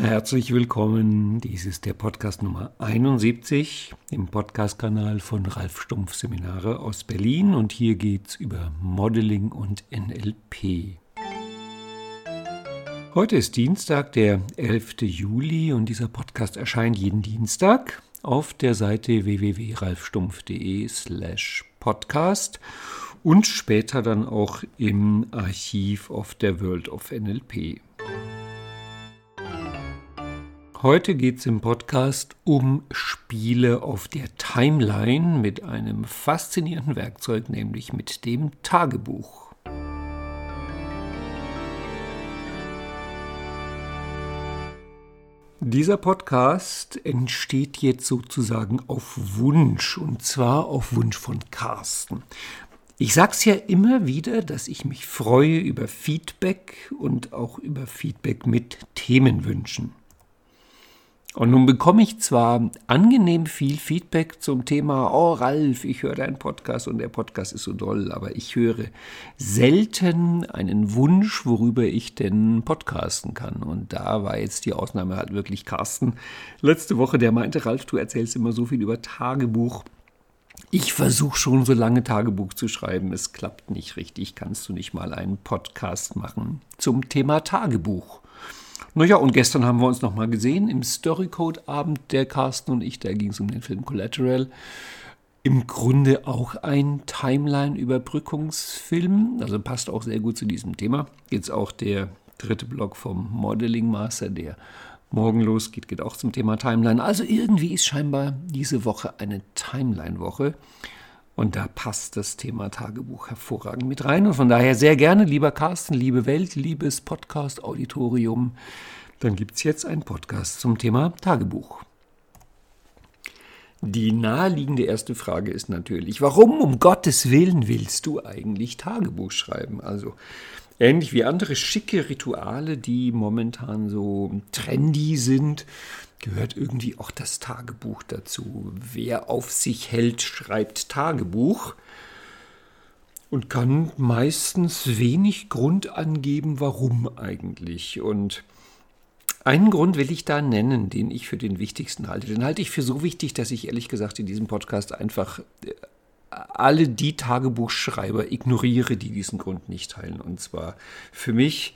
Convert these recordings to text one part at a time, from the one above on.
Herzlich willkommen. Dies ist der Podcast Nummer 71 im Podcastkanal von Ralf Stumpf Seminare aus Berlin und hier geht es über Modeling und NLP. Heute ist Dienstag, der 11. Juli und dieser Podcast erscheint jeden Dienstag auf der Seite www.ralfstumpf.de slash podcast und später dann auch im Archiv of der World of NLP. Heute geht es im Podcast um Spiele auf der Timeline mit einem faszinierenden Werkzeug, nämlich mit dem Tagebuch. Dieser Podcast entsteht jetzt sozusagen auf Wunsch und zwar auf Wunsch von Carsten. Ich sage es ja immer wieder, dass ich mich freue über Feedback und auch über Feedback mit Themenwünschen. Und nun bekomme ich zwar angenehm viel Feedback zum Thema, oh Ralf, ich höre deinen Podcast und der Podcast ist so doll, aber ich höre selten einen Wunsch, worüber ich denn podcasten kann. Und da war jetzt die Ausnahme halt wirklich Carsten letzte Woche, der meinte, Ralf, du erzählst immer so viel über Tagebuch. Ich versuche schon so lange Tagebuch zu schreiben, es klappt nicht richtig. Kannst du nicht mal einen Podcast machen zum Thema Tagebuch? Naja, und gestern haben wir uns nochmal gesehen im Storycode-Abend, der Carsten und ich. Da ging es um den Film Collateral. Im Grunde auch ein Timeline-Überbrückungsfilm. Also passt auch sehr gut zu diesem Thema. Jetzt auch der dritte Block vom Modeling Master, der morgen losgeht, geht auch zum Thema Timeline. Also irgendwie ist scheinbar diese Woche eine Timeline-Woche. Und da passt das Thema Tagebuch hervorragend mit rein. Und von daher sehr gerne, lieber Carsten, liebe Welt, liebes Podcast-Auditorium, dann gibt es jetzt einen Podcast zum Thema Tagebuch. Die naheliegende erste Frage ist natürlich, warum um Gottes Willen willst du eigentlich Tagebuch schreiben? Also ähnlich wie andere schicke Rituale, die momentan so trendy sind, gehört irgendwie auch das Tagebuch dazu. Wer auf sich hält, schreibt Tagebuch und kann meistens wenig Grund angeben, warum eigentlich. Und einen Grund will ich da nennen, den ich für den wichtigsten halte. Den halte ich für so wichtig, dass ich ehrlich gesagt in diesem Podcast einfach äh, alle die Tagebuchschreiber ignoriere, die diesen Grund nicht teilen. Und zwar für mich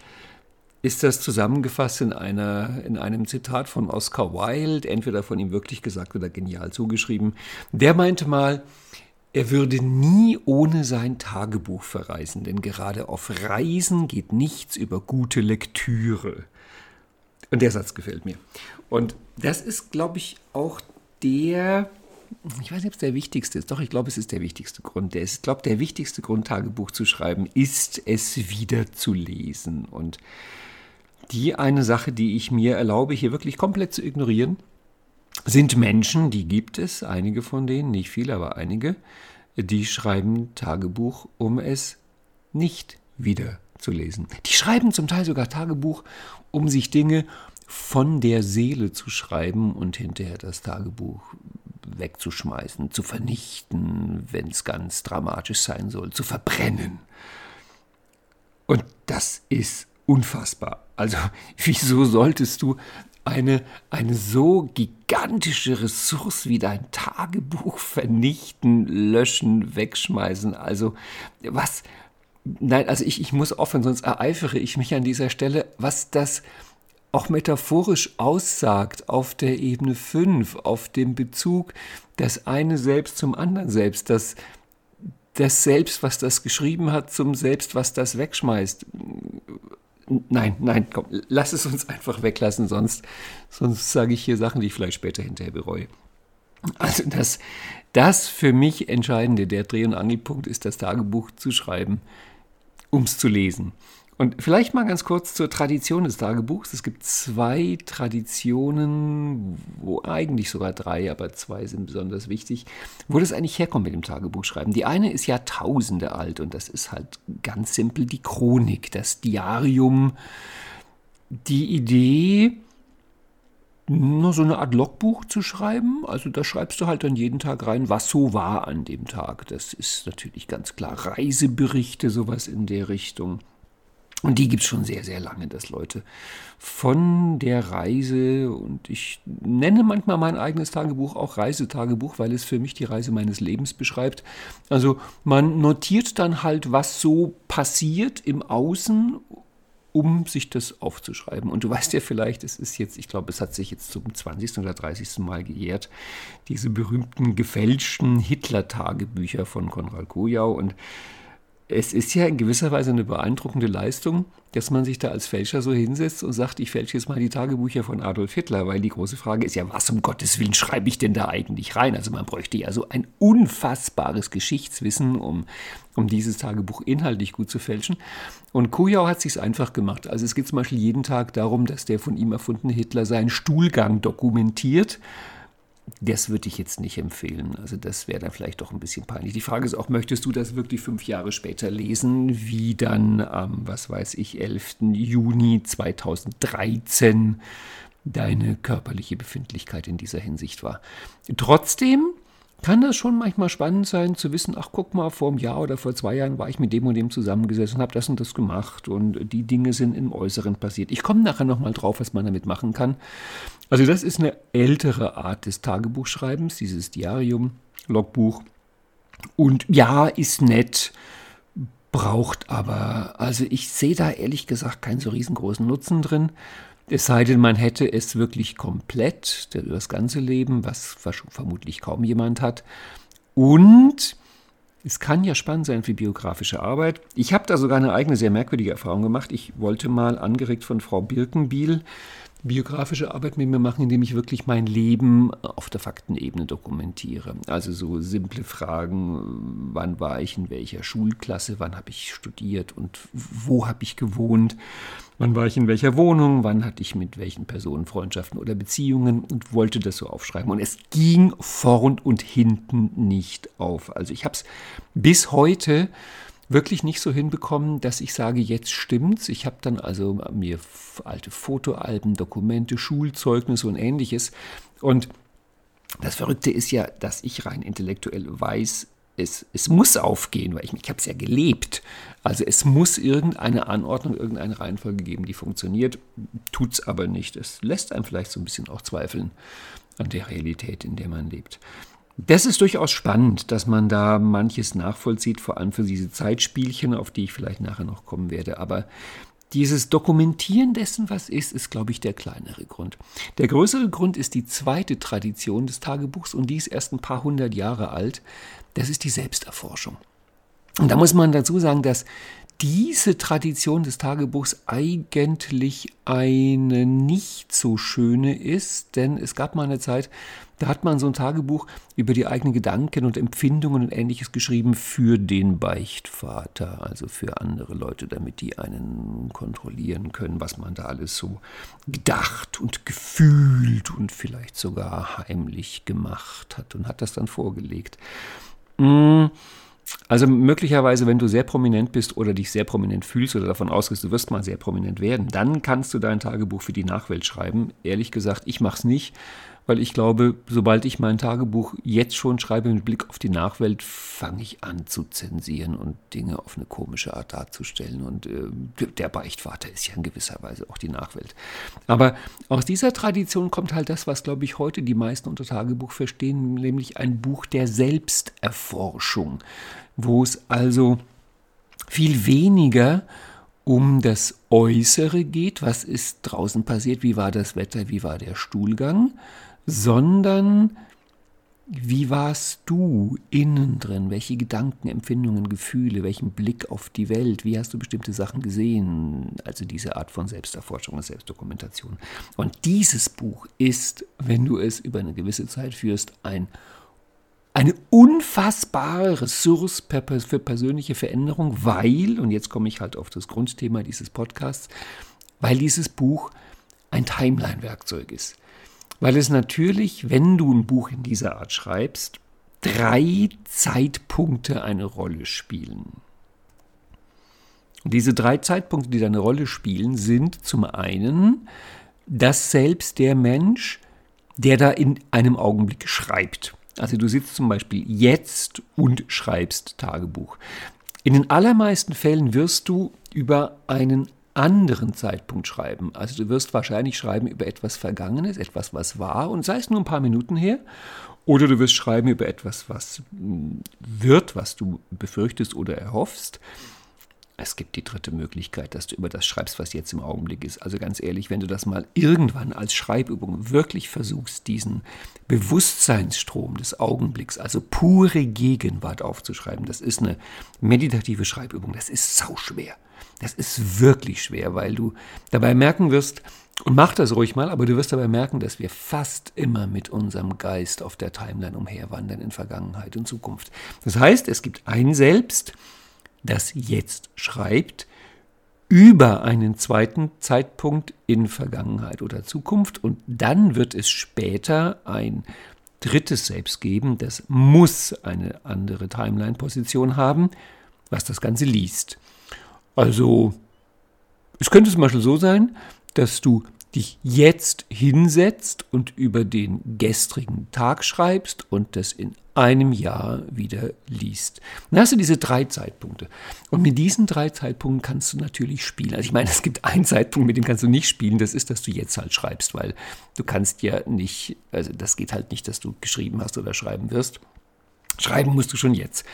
ist das zusammengefasst in, einer, in einem Zitat von Oscar Wilde, entweder von ihm wirklich gesagt oder genial zugeschrieben. Der meinte mal, er würde nie ohne sein Tagebuch verreisen, denn gerade auf Reisen geht nichts über gute Lektüre. Und der Satz gefällt mir. Und das ist, glaube ich, auch der, ich weiß nicht, ob es der wichtigste ist, doch ich glaube, es ist der wichtigste Grund. Der ist, ich glaube, der wichtigste Grund, Tagebuch zu schreiben, ist es wieder zu lesen. Und die eine Sache, die ich mir erlaube, hier wirklich komplett zu ignorieren, sind Menschen, die gibt es, einige von denen, nicht viele, aber einige, die schreiben Tagebuch, um es nicht wieder zu lesen. Die schreiben zum Teil sogar Tagebuch, um sich Dinge von der Seele zu schreiben und hinterher das Tagebuch wegzuschmeißen, zu vernichten, wenn es ganz dramatisch sein soll, zu verbrennen. Und das ist unfassbar. Also wieso solltest du eine, eine so gigantische Ressource wie dein Tagebuch vernichten, löschen, wegschmeißen? Also was... Nein, also ich, ich muss aufhören, sonst ereifere ich mich an dieser Stelle, was das auch metaphorisch aussagt auf der Ebene 5, auf dem Bezug das eine Selbst zum anderen Selbst, das, das Selbst, was das geschrieben hat, zum Selbst, was das wegschmeißt. Nein, nein, komm, lass es uns einfach weglassen, sonst, sonst sage ich hier Sachen, die ich vielleicht später hinterher bereue. Also das, das für mich Entscheidende, der Dreh- und Angelpunkt ist, das Tagebuch zu schreiben, um es zu lesen. Und vielleicht mal ganz kurz zur Tradition des Tagebuchs. Es gibt zwei Traditionen, wo eigentlich sogar drei, aber zwei sind besonders wichtig, wo das eigentlich herkommt mit dem Tagebuchschreiben. Die eine ist Jahrtausende alt und das ist halt ganz simpel die Chronik, das Diarium, die Idee, nur so eine Art Logbuch zu schreiben. Also da schreibst du halt dann jeden Tag rein, was so war an dem Tag. Das ist natürlich ganz klar Reiseberichte, sowas in der Richtung Und die gibt es schon sehr, sehr lange, dass Leute von der Reise, und ich nenne manchmal mein eigenes Tagebuch auch Reisetagebuch, weil es für mich die Reise meines Lebens beschreibt. Also man notiert dann halt, was so passiert im Außen um sich das aufzuschreiben. Und du weißt ja vielleicht, es ist jetzt, ich glaube, es hat sich jetzt zum 20. oder 30. Mal gejährt, diese berühmten gefälschten Hitler-Tagebücher von Konrad Kojau. Und es ist ja in gewisser Weise eine beeindruckende Leistung, dass man sich da als Fälscher so hinsetzt und sagt, ich fälsche jetzt mal die Tagebücher von Adolf Hitler, weil die große Frage ist ja, was um Gottes Willen schreibe ich denn da eigentlich rein? Also man bräuchte ja so ein unfassbares Geschichtswissen, um, um dieses Tagebuch inhaltlich gut zu fälschen. Und Kujau hat sich einfach gemacht. Also es geht zum Beispiel jeden Tag darum, dass der von ihm erfundene Hitler seinen Stuhlgang dokumentiert das würde ich jetzt nicht empfehlen. Also das wäre dann vielleicht doch ein bisschen peinlich. Die Frage ist auch, möchtest du das wirklich fünf Jahre später lesen, wie dann am, was weiß ich, 11. Juni 2013 deine körperliche Befindlichkeit in dieser Hinsicht war. Trotzdem kann das schon manchmal spannend sein zu wissen, ach guck mal, vor einem Jahr oder vor zwei Jahren war ich mit dem und dem zusammengesessen und habe das und das gemacht und die Dinge sind im Äußeren passiert. Ich komme nachher nochmal drauf, was man damit machen kann. Also das ist eine ältere Art des Tagebuchschreibens, dieses Diarium, Logbuch. Und ja, ist nett, braucht aber, also ich sehe da ehrlich gesagt keinen so riesengroßen Nutzen drin. Es sei denn, man hätte es wirklich komplett, das ganze Leben, was vermutlich kaum jemand hat. Und es kann ja spannend sein für biografische Arbeit. Ich habe da sogar eine eigene, sehr merkwürdige Erfahrung gemacht. Ich wollte mal, angeregt von Frau Birkenbiel, biografische Arbeit mit mir machen, indem ich wirklich mein Leben auf der Faktenebene dokumentiere. Also so simple Fragen, wann war ich in welcher Schulklasse, wann habe ich studiert und wo habe ich gewohnt, wann war ich in welcher Wohnung, wann hatte ich mit welchen Personen Freundschaften oder Beziehungen und wollte das so aufschreiben. Und es ging vorn und hinten nicht auf. Also ich habe es bis heute wirklich nicht so hinbekommen, dass ich sage, jetzt stimmt's. Ich habe dann also mir alte Fotoalben, Dokumente, Schulzeugnisse und ähnliches. Und das Verrückte ist ja, dass ich rein intellektuell weiß, es, es muss aufgehen, weil ich, ich habe es ja gelebt. Also es muss irgendeine Anordnung, irgendeine Reihenfolge geben, die funktioniert, tut es aber nicht. Es lässt einem vielleicht so ein bisschen auch zweifeln an der Realität, in der man lebt. Das ist durchaus spannend, dass man da manches nachvollzieht, vor allem für diese Zeitspielchen, auf die ich vielleicht nachher noch kommen werde. Aber dieses Dokumentieren dessen, was ist, ist, glaube ich, der kleinere Grund. Der größere Grund ist die zweite Tradition des Tagebuchs und die ist erst ein paar hundert Jahre alt. Das ist die Selbsterforschung. Und da muss man dazu sagen, dass diese Tradition des Tagebuchs eigentlich eine nicht so schöne ist, denn es gab mal eine Zeit, da hat man so ein Tagebuch über die eigenen Gedanken und Empfindungen und ähnliches geschrieben für den Beichtvater, also für andere Leute, damit die einen kontrollieren können, was man da alles so gedacht und gefühlt und vielleicht sogar heimlich gemacht hat und hat das dann vorgelegt. Mmh. Also möglicherweise, wenn du sehr prominent bist oder dich sehr prominent fühlst oder davon ausgehst, du wirst mal sehr prominent werden, dann kannst du dein Tagebuch für die Nachwelt schreiben. Ehrlich gesagt, ich mache es nicht, weil ich glaube, sobald ich mein Tagebuch jetzt schon schreibe mit Blick auf die Nachwelt, fange ich an zu zensieren und Dinge auf eine komische Art darzustellen. Und äh, der Beichtvater ist ja in gewisser Weise auch die Nachwelt. Aber aus dieser Tradition kommt halt das, was, glaube ich, heute die meisten unter Tagebuch verstehen, nämlich ein Buch der Selbsterforschung, wo es also viel weniger um das Äußere geht, was ist draußen passiert, wie war das Wetter, wie war der Stuhlgang, sondern wie warst du innen drin? Welche Gedanken, Empfindungen, Gefühle, welchen Blick auf die Welt? Wie hast du bestimmte Sachen gesehen? Also diese Art von Selbsterforschung und Selbstdokumentation. Und dieses Buch ist, wenn du es über eine gewisse Zeit führst, ein, eine unfassbare Ressource für persönliche Veränderung, weil, und jetzt komme ich halt auf das Grundthema dieses Podcasts, weil dieses Buch ein Timeline-Werkzeug ist weil es natürlich, wenn du ein Buch in dieser Art schreibst, drei Zeitpunkte eine Rolle spielen. Und diese drei Zeitpunkte, die da eine Rolle spielen, sind zum einen, dass selbst der Mensch, der da in einem Augenblick schreibt, also du sitzt zum Beispiel jetzt und schreibst Tagebuch. In den allermeisten Fällen wirst du über einen anderen Zeitpunkt schreiben. Also du wirst wahrscheinlich schreiben über etwas Vergangenes, etwas, was war, und sei es nur ein paar Minuten her. Oder du wirst schreiben über etwas, was hm, wird, was du befürchtest oder erhoffst. Es gibt die dritte Möglichkeit, dass du über das schreibst, was jetzt im Augenblick ist. Also ganz ehrlich, wenn du das mal irgendwann als Schreibübung wirklich versuchst, diesen Bewusstseinsstrom des Augenblicks, also pure Gegenwart aufzuschreiben, das ist eine meditative Schreibübung. Das ist sauschwer. Das ist wirklich schwer, weil du dabei merken wirst, und mach das ruhig mal, aber du wirst dabei merken, dass wir fast immer mit unserem Geist auf der Timeline umherwandern in Vergangenheit und Zukunft. Das heißt, es gibt ein Selbst, das jetzt schreibt, über einen zweiten Zeitpunkt in Vergangenheit oder Zukunft und dann wird es später ein drittes Selbst geben, das muss eine andere Timeline-Position haben, was das Ganze liest. Also, es könnte zum Beispiel so sein, dass du dich jetzt hinsetzt und über den gestrigen Tag schreibst und das in einem Jahr wieder liest. Dann hast du diese drei Zeitpunkte. Und mit diesen drei Zeitpunkten kannst du natürlich spielen. Also ich meine, es gibt einen Zeitpunkt, mit dem kannst du nicht spielen, das ist, dass du jetzt halt schreibst, weil du kannst ja nicht, also das geht halt nicht, dass du geschrieben hast oder schreiben wirst. Schreiben musst du schon jetzt.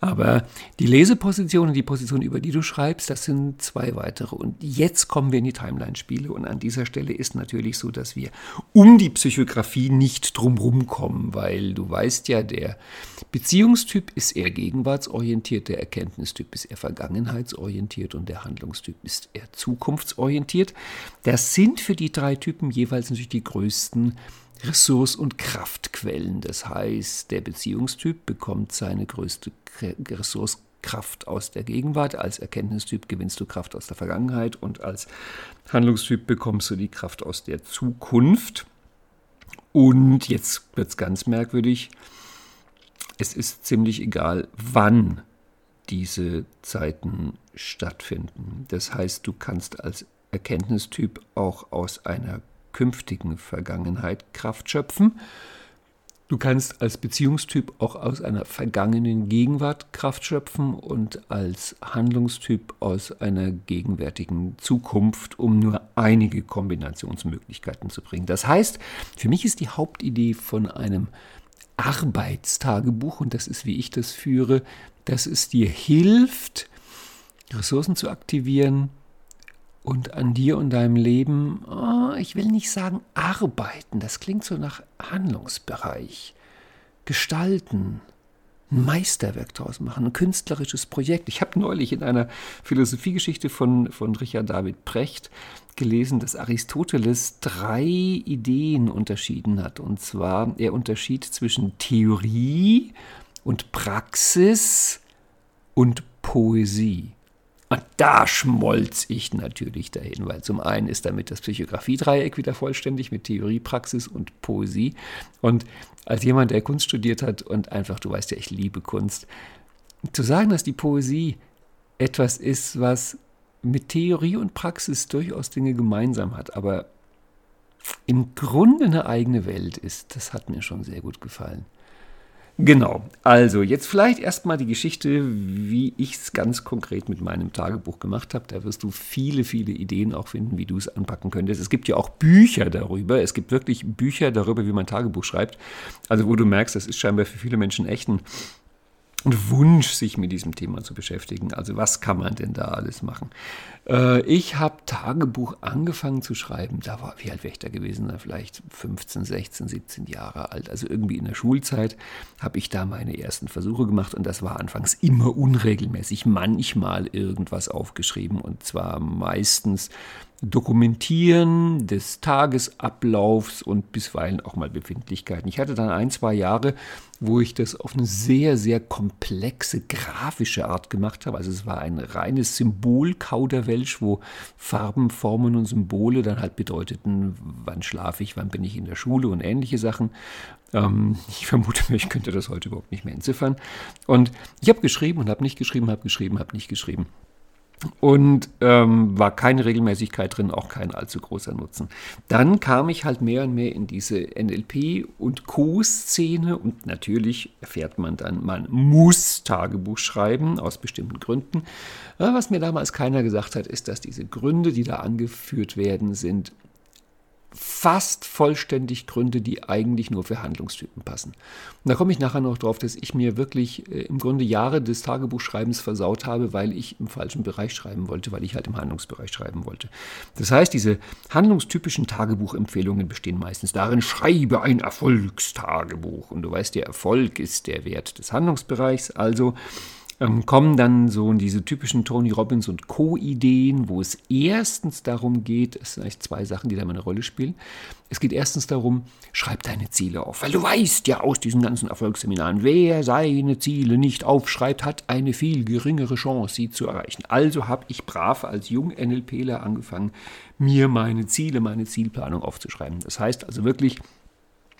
Aber die Leseposition und die Position, über die du schreibst, das sind zwei weitere. Und jetzt kommen wir in die Timeline-Spiele. Und an dieser Stelle ist natürlich so, dass wir um die Psychografie nicht drumherum kommen, weil du weißt ja, der Beziehungstyp ist eher gegenwartsorientiert, der Erkenntnistyp ist eher vergangenheitsorientiert und der Handlungstyp ist eher zukunftsorientiert. Das sind für die drei Typen jeweils natürlich die größten Ressource- und Kraftquellen. Das heißt, der Beziehungstyp bekommt seine größte Ressource Kraft aus der Gegenwart, als Erkenntnistyp gewinnst du Kraft aus der Vergangenheit und als Handlungstyp bekommst du die Kraft aus der Zukunft. Und jetzt wird es ganz merkwürdig, es ist ziemlich egal, wann diese Zeiten stattfinden. Das heißt, du kannst als Erkenntnistyp auch aus einer künftigen Vergangenheit Kraft schöpfen. Du kannst als Beziehungstyp auch aus einer vergangenen Gegenwart Kraft schöpfen und als Handlungstyp aus einer gegenwärtigen Zukunft, um nur einige Kombinationsmöglichkeiten zu bringen. Das heißt, für mich ist die Hauptidee von einem Arbeitstagebuch, und das ist, wie ich das führe, dass es dir hilft, Ressourcen zu aktivieren, und an dir und deinem Leben, oh, ich will nicht sagen arbeiten, das klingt so nach Handlungsbereich, gestalten, ein Meisterwerk daraus machen, ein künstlerisches Projekt. Ich habe neulich in einer Philosophiegeschichte von, von Richard David Precht gelesen, dass Aristoteles drei Ideen unterschieden hat. Und zwar, er unterschied zwischen Theorie und Praxis und Poesie. Und da schmolz ich natürlich dahin, weil zum einen ist damit das Psychographie-Dreieck wieder vollständig mit Theorie, Praxis und Poesie. Und als jemand, der Kunst studiert hat und einfach, du weißt ja, ich liebe Kunst, zu sagen, dass die Poesie etwas ist, was mit Theorie und Praxis durchaus Dinge gemeinsam hat, aber im Grunde eine eigene Welt ist, das hat mir schon sehr gut gefallen. Genau, also jetzt vielleicht erstmal die Geschichte, wie ich es ganz konkret mit meinem Tagebuch gemacht habe. Da wirst du viele, viele Ideen auch finden, wie du es anpacken könntest. Es gibt ja auch Bücher darüber. Es gibt wirklich Bücher darüber, wie man Tagebuch schreibt. Also wo du merkst, das ist scheinbar für viele Menschen echt ein Wunsch, sich mit diesem Thema zu beschäftigen. Also was kann man denn da alles machen? Äh, ich habe Tagebuch angefangen zu schreiben, da war, wie alt wäre ich da gewesen? Vielleicht 15, 16, 17 Jahre alt. Also irgendwie in der Schulzeit habe ich da meine ersten Versuche gemacht und das war anfangs immer unregelmäßig, manchmal irgendwas aufgeschrieben und zwar meistens Dokumentieren des Tagesablaufs und bisweilen auch mal Befindlichkeiten. Ich hatte dann ein, zwei Jahre, wo ich das auf eine sehr, sehr komplexe grafische Art gemacht habe. Also es war ein reines Symbolkauderwelsch, wo Farben, Formen und Symbole dann halt bedeuteten, wann schlafe ich, wann bin ich in der Schule und ähnliche Sachen. Ähm, ich vermute, ich könnte das heute überhaupt nicht mehr entziffern. Und ich habe geschrieben und habe nicht geschrieben, habe geschrieben, habe nicht geschrieben. Und ähm, war keine Regelmäßigkeit drin, auch kein allzu großer Nutzen. Dann kam ich halt mehr und mehr in diese NLP- und Co-Szene und natürlich erfährt man dann, man muss Tagebuch schreiben aus bestimmten Gründen. Was mir damals keiner gesagt hat, ist, dass diese Gründe, die da angeführt werden, sind fast vollständig Gründe, die eigentlich nur für Handlungstypen passen. Und da komme ich nachher noch drauf, dass ich mir wirklich äh, im Grunde Jahre des Tagebuchschreibens versaut habe, weil ich im falschen Bereich schreiben wollte, weil ich halt im Handlungsbereich schreiben wollte. Das heißt, diese handlungstypischen Tagebuchempfehlungen bestehen meistens darin, schreibe ein Erfolgstagebuch. Und du weißt, der Erfolg ist der Wert des Handlungsbereichs, also ähm, kommen dann so diese typischen Tony Robbins und Co-Ideen, wo es erstens darum geht, es sind eigentlich zwei Sachen, die da eine Rolle spielen. Es geht erstens darum, schreib deine Ziele auf, weil du weißt ja aus diesen ganzen Erfolgsseminaren, wer seine Ziele nicht aufschreibt, hat eine viel geringere Chance, sie zu erreichen. Also habe ich brav als jung NLPler angefangen, mir meine Ziele, meine Zielplanung aufzuschreiben. Das heißt also wirklich,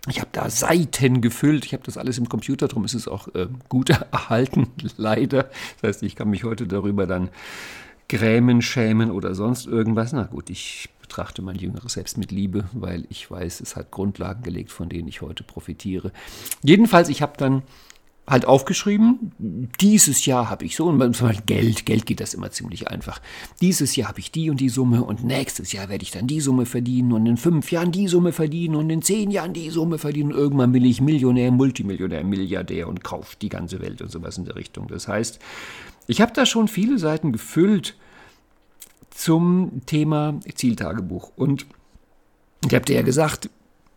ich habe da Seiten gefüllt, ich habe das alles im Computer, darum ist es auch äh, gut erhalten, leider. Das heißt, ich kann mich heute darüber dann grämen, schämen oder sonst irgendwas. Na gut, ich betrachte mein jüngeres Selbst mit Liebe, weil ich weiß, es hat Grundlagen gelegt, von denen ich heute profitiere. Jedenfalls, ich habe dann halt aufgeschrieben, dieses Jahr habe ich so, und zum Geld, Geld geht das immer ziemlich einfach. Dieses Jahr habe ich die und die Summe und nächstes Jahr werde ich dann die Summe verdienen und in fünf Jahren die Summe verdienen und in zehn Jahren die Summe verdienen und irgendwann bin ich Millionär, Multimillionär, Milliardär und kaufe die ganze Welt und sowas in der Richtung. Das heißt, ich habe da schon viele Seiten gefüllt zum Thema Zieltagebuch und ich habe dir ja gesagt,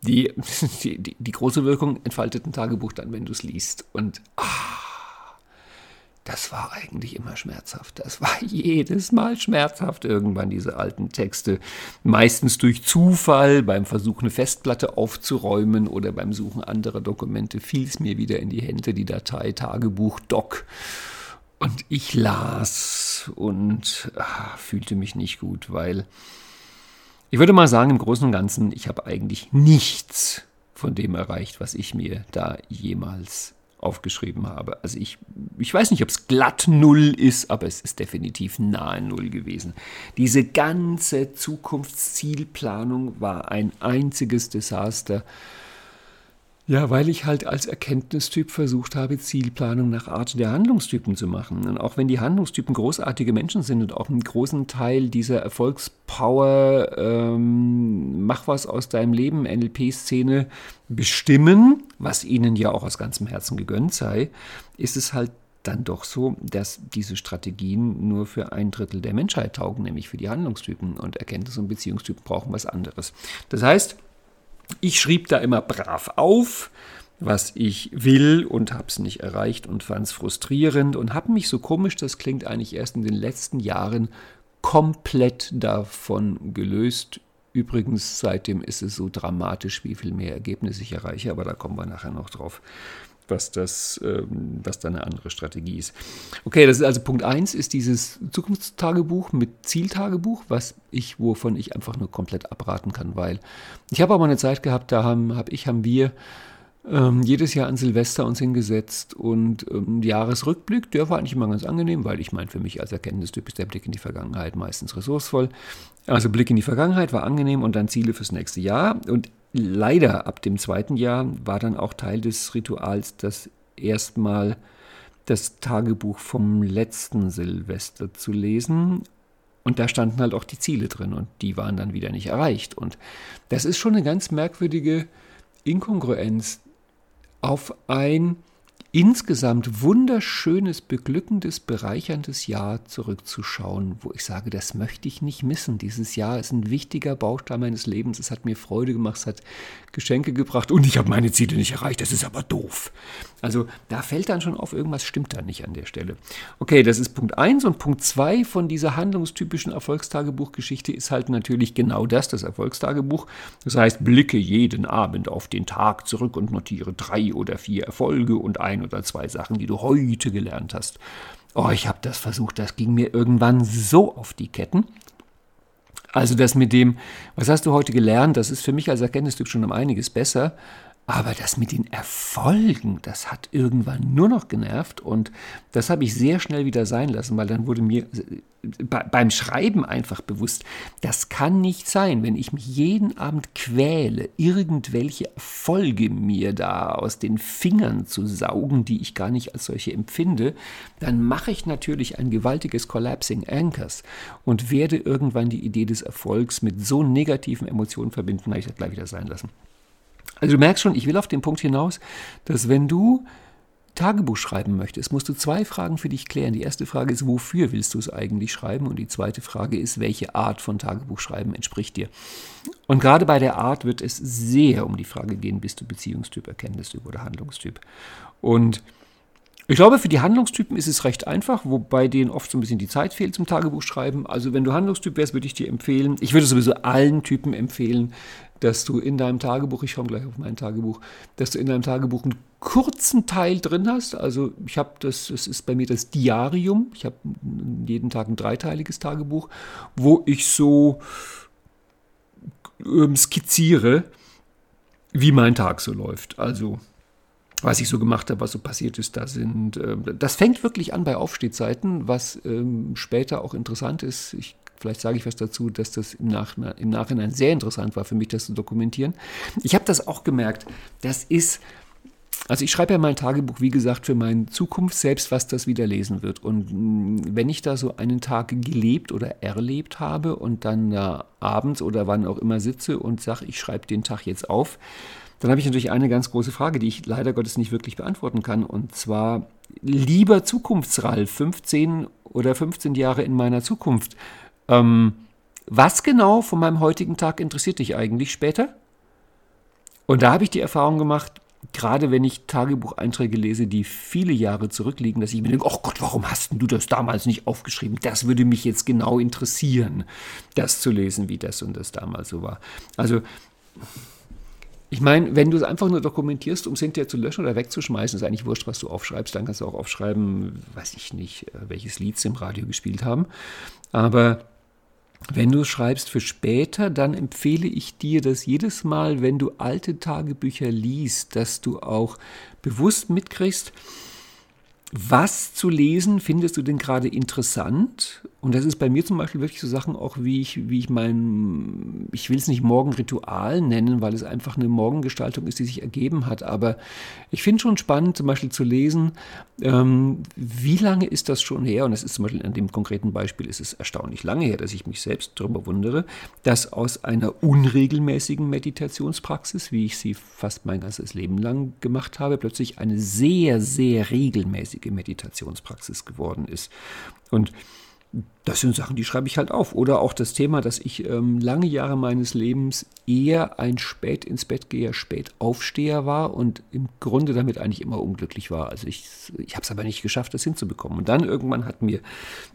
die, die, die, große Wirkung entfaltet ein Tagebuch dann, wenn du es liest. Und ah, das war eigentlich immer schmerzhaft. Das war jedes Mal schmerzhaft, irgendwann diese alten Texte. Meistens durch Zufall, beim Versuch, eine Festplatte aufzuräumen oder beim Suchen anderer Dokumente, fiel es mir wieder in die Hände, die Datei Tagebuch Doc. Und ich las und ah, fühlte mich nicht gut, weil ich würde mal sagen, im Großen und Ganzen, ich habe eigentlich nichts von dem erreicht, was ich mir da jemals aufgeschrieben habe. Also ich, ich weiß nicht, ob es glatt Null ist, aber es ist definitiv nahe Null gewesen. Diese ganze Zukunftszielplanung war ein einziges Desaster. Ja, weil ich halt als Erkenntnistyp versucht habe, Zielplanung nach Art der Handlungstypen zu machen. Und auch wenn die Handlungstypen großartige Menschen sind und auch einen großen Teil dieser Erfolgspower, ähm, mach was aus deinem Leben, NLP-Szene bestimmen, was ihnen ja auch aus ganzem Herzen gegönnt sei, ist es halt dann doch so, dass diese Strategien nur für ein Drittel der Menschheit taugen, nämlich für die Handlungstypen. Und Erkenntnis- und Beziehungstypen brauchen was anderes. Das heißt, ich schrieb da immer brav auf, was ich will und habe es nicht erreicht und fand es frustrierend und habe mich so komisch, das klingt eigentlich erst in den letzten Jahren komplett davon gelöst. Übrigens, seitdem ist es so dramatisch, wie viel mehr Ergebnisse ich erreiche, aber da kommen wir nachher noch drauf was das, ähm, was da eine andere Strategie ist. Okay, das ist also Punkt 1 ist dieses Zukunftstagebuch mit Zieltagebuch, was ich, wovon ich einfach nur komplett abraten kann, weil ich habe aber eine Zeit gehabt, da haben, hab ich, haben wir ähm, jedes Jahr an Silvester uns hingesetzt und ähm, Jahresrückblick, der war eigentlich immer ganz angenehm, weil ich meine, für mich als Erkenntnistyp ist der Blick in die Vergangenheit meistens ressourcevoll. Also Blick in die Vergangenheit war angenehm und dann Ziele fürs nächste Jahr. Und leider ab dem zweiten Jahr war dann auch Teil des Rituals, das erstmal das Tagebuch vom letzten Silvester zu lesen. Und da standen halt auch die Ziele drin und die waren dann wieder nicht erreicht. Und das ist schon eine ganz merkwürdige Inkongruenz auf ein insgesamt wunderschönes, beglückendes, bereicherndes Jahr zurückzuschauen, wo ich sage, das möchte ich nicht missen. Dieses Jahr ist ein wichtiger Baustein meines Lebens. Es hat mir Freude gemacht, es hat Geschenke gebracht und ich habe meine Ziele nicht erreicht. Das ist aber doof. Also da fällt dann schon auf, irgendwas stimmt da nicht an der Stelle. Okay, das ist Punkt 1 und Punkt 2 von dieser handlungstypischen Erfolgstagebuchgeschichte ist halt natürlich genau das, das Erfolgstagebuch. Das heißt, blicke jeden Abend auf den Tag zurück und notiere drei oder vier Erfolge und ein oder zwei Sachen, die du heute gelernt hast. Oh, ich habe das versucht, das ging mir irgendwann so auf die Ketten. Also das mit dem, was hast du heute gelernt, das ist für mich als Erkenntnistyp schon um einiges besser. Aber das mit den Erfolgen, das hat irgendwann nur noch genervt und das habe ich sehr schnell wieder sein lassen, weil dann wurde mir beim Schreiben einfach bewusst, das kann nicht sein, wenn ich mich jeden Abend quäle, irgendwelche Erfolge mir da aus den Fingern zu saugen, die ich gar nicht als solche empfinde, dann mache ich natürlich ein gewaltiges Collapsing Anchors und werde irgendwann die Idee des Erfolgs mit so negativen Emotionen verbinden, habe ich das gleich wieder sein lassen. Also du merkst schon, ich will auf den Punkt hinaus, dass wenn du Tagebuch schreiben möchtest, musst du zwei Fragen für dich klären. Die erste Frage ist, wofür willst du es eigentlich schreiben? Und die zweite Frage ist, welche Art von Tagebuchschreiben entspricht dir? Und gerade bei der Art wird es sehr um die Frage gehen, bist du Beziehungstyp, Erkenntnistyp oder Handlungstyp? Und ich glaube, für die Handlungstypen ist es recht einfach, wobei denen oft so ein bisschen die Zeit fehlt zum Tagebuchschreiben. Also wenn du Handlungstyp wärst, würde ich dir empfehlen, ich würde sowieso allen Typen empfehlen, dass du in deinem Tagebuch, ich schaue gleich auf mein Tagebuch, dass du in deinem Tagebuch einen kurzen Teil drin hast. Also ich habe das, das ist bei mir das Diarium. Ich habe jeden Tag ein dreiteiliges Tagebuch, wo ich so ähm, skizziere, wie mein Tag so läuft. Also was ich so gemacht habe, was so passiert ist, da sind, äh, das fängt wirklich an bei Aufstehzeiten, was ähm, später auch interessant ist. Ich, vielleicht sage ich was dazu, dass das im, Nach im Nachhinein sehr interessant war für mich, das zu dokumentieren. Ich habe das auch gemerkt. Das ist, also ich schreibe ja mein Tagebuch, wie gesagt, für meine Zukunft selbst, was das wieder lesen wird. Und mm, wenn ich da so einen Tag gelebt oder erlebt habe und dann da abends oder wann auch immer sitze und sage, ich schreibe den Tag jetzt auf, dann habe ich natürlich eine ganz große Frage, die ich leider Gottes nicht wirklich beantworten kann. Und zwar, lieber Zukunftsralf, 15 oder 15 Jahre in meiner Zukunft, ähm, was genau von meinem heutigen Tag interessiert dich eigentlich später? Und da habe ich die Erfahrung gemacht, gerade wenn ich Tagebucheinträge lese, die viele Jahre zurückliegen, dass ich mir denke, oh Gott, warum hast du das damals nicht aufgeschrieben? Das würde mich jetzt genau interessieren, das zu lesen, wie das und das damals so war. Also ich meine, wenn du es einfach nur dokumentierst, um es hinterher zu löschen oder wegzuschmeißen, ist eigentlich wurscht, was du aufschreibst. Dann kannst du auch aufschreiben, weiß ich nicht, äh, welches Lied sie im Radio gespielt haben. Aber wenn du schreibst für später, dann empfehle ich dir, dass jedes Mal, wenn du alte Tagebücher liest, dass du auch bewusst mitkriegst, was zu lesen findest du denn gerade interessant? Und das ist bei mir zum Beispiel wirklich so Sachen auch, wie ich, wie ich mein, ich will es nicht Morgenritual nennen, weil es einfach eine Morgengestaltung ist, die sich ergeben hat. Aber ich finde schon spannend, zum Beispiel zu lesen, ähm, wie lange ist das schon her? Und das ist zum Beispiel an dem konkreten Beispiel ist es erstaunlich lange her, dass ich mich selbst darüber wundere, dass aus einer unregelmäßigen Meditationspraxis, wie ich sie fast mein ganzes Leben lang gemacht habe, plötzlich eine sehr, sehr regelmäßige Meditationspraxis geworden ist. Und das sind Sachen, die schreibe ich halt auf. Oder auch das Thema, dass ich ähm, lange Jahre meines Lebens eher ein spät ins Bett geher, spät Aufsteher war und im Grunde damit eigentlich immer unglücklich war. Also ich, ich habe es aber nicht geschafft, das hinzubekommen. Und dann irgendwann hat mir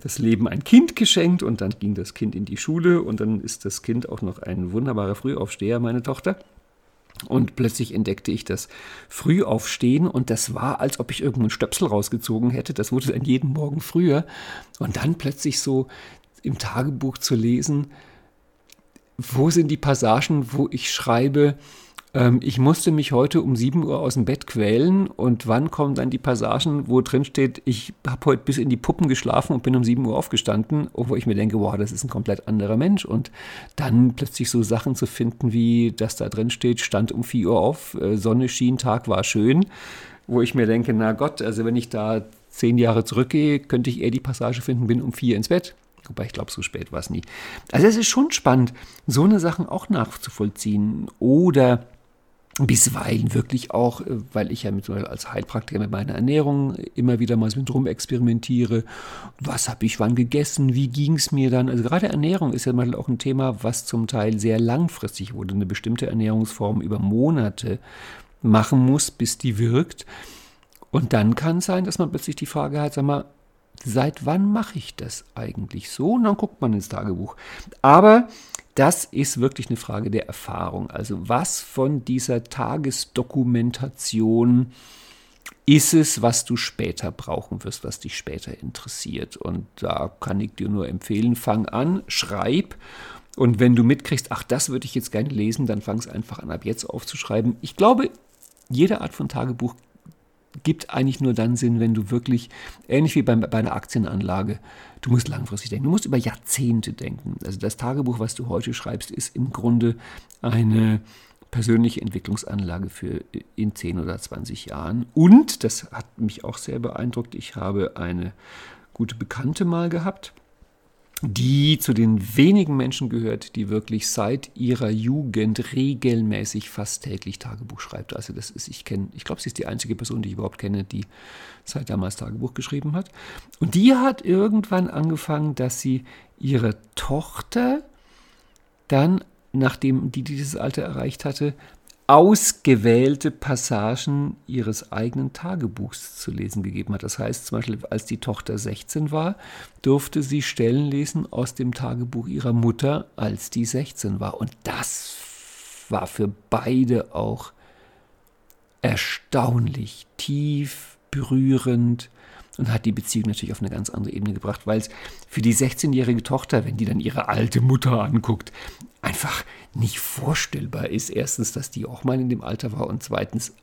das Leben ein Kind geschenkt und dann ging das Kind in die Schule und dann ist das Kind auch noch ein wunderbarer Frühaufsteher, meine Tochter. Und plötzlich entdeckte ich das Frühaufstehen und das war, als ob ich irgendeinen Stöpsel rausgezogen hätte. Das wurde dann jeden Morgen früher. Und dann plötzlich so im Tagebuch zu lesen, wo sind die Passagen, wo ich schreibe, ähm, ich musste mich heute um 7 Uhr aus dem Bett quälen und wann kommen dann die Passagen, wo drin steht, ich habe heute bis in die Puppen geschlafen und bin um 7 Uhr aufgestanden, wo ich mir denke, wow, das ist ein komplett anderer Mensch. Und dann plötzlich so Sachen zu finden, wie das da drin steht, stand um 4 Uhr auf, äh, Sonne schien, Tag war schön, wo ich mir denke, na Gott, also wenn ich da zehn Jahre zurückgehe, könnte ich eher die Passage finden, bin um 4 ins Bett. Wobei ich glaube, so spät war es nie. Also es ist schon spannend, so eine Sachen auch nachzuvollziehen. Oder bisweilen wirklich auch, äh, weil ich ja mit, als Heilpraktiker mit meiner Ernährung immer wieder mal mit rum experimentiere. Was habe ich wann gegessen? Wie ging es mir dann? Also gerade Ernährung ist ja mal auch ein Thema, was zum Teil sehr langfristig wurde. Eine bestimmte Ernährungsform über Monate machen muss, bis die wirkt. Und dann kann es sein, dass man plötzlich die Frage hat, sag mal, seit wann mache ich das eigentlich so? Und dann guckt man ins Tagebuch. Aber das ist wirklich eine Frage der Erfahrung. Also was von dieser Tagesdokumentation ist es, was du später brauchen wirst, was dich später interessiert. Und da kann ich dir nur empfehlen, fang an, schreib. Und wenn du mitkriegst, ach, das würde ich jetzt gerne lesen, dann fang es einfach an, ab jetzt aufzuschreiben. Ich glaube, jede Art von Tagebuch gibt eigentlich nur dann Sinn, wenn du wirklich, ähnlich wie bei, bei einer Aktienanlage, du musst langfristig denken, du musst über Jahrzehnte denken. Also das Tagebuch, was du heute schreibst, ist im Grunde eine persönliche Entwicklungsanlage für in 10 oder 20 Jahren. Und, das hat mich auch sehr beeindruckt, ich habe eine gute Bekannte mal gehabt, die zu den wenigen Menschen gehört, die wirklich seit ihrer Jugend regelmäßig fast täglich Tagebuch schreibt. Also das ist, ich kenne, ich glaube, sie ist die einzige Person, die ich überhaupt kenne, die seit damals Tagebuch geschrieben hat. Und die hat irgendwann angefangen, dass sie ihre Tochter dann, nachdem die dieses Alter erreicht hatte, ausgewählte Passagen ihres eigenen Tagebuchs zu lesen gegeben hat. Das heißt zum Beispiel, als die Tochter 16 war, durfte sie Stellen lesen aus dem Tagebuch ihrer Mutter, als die 16 war. Und das war für beide auch erstaunlich, tief, berührend und hat die Beziehung natürlich auf eine ganz andere Ebene gebracht, weil es für die 16-jährige Tochter, wenn die dann ihre alte Mutter anguckt, einfach nicht vorstellbar ist. Erstens, dass die auch mal in dem Alter war und zweitens,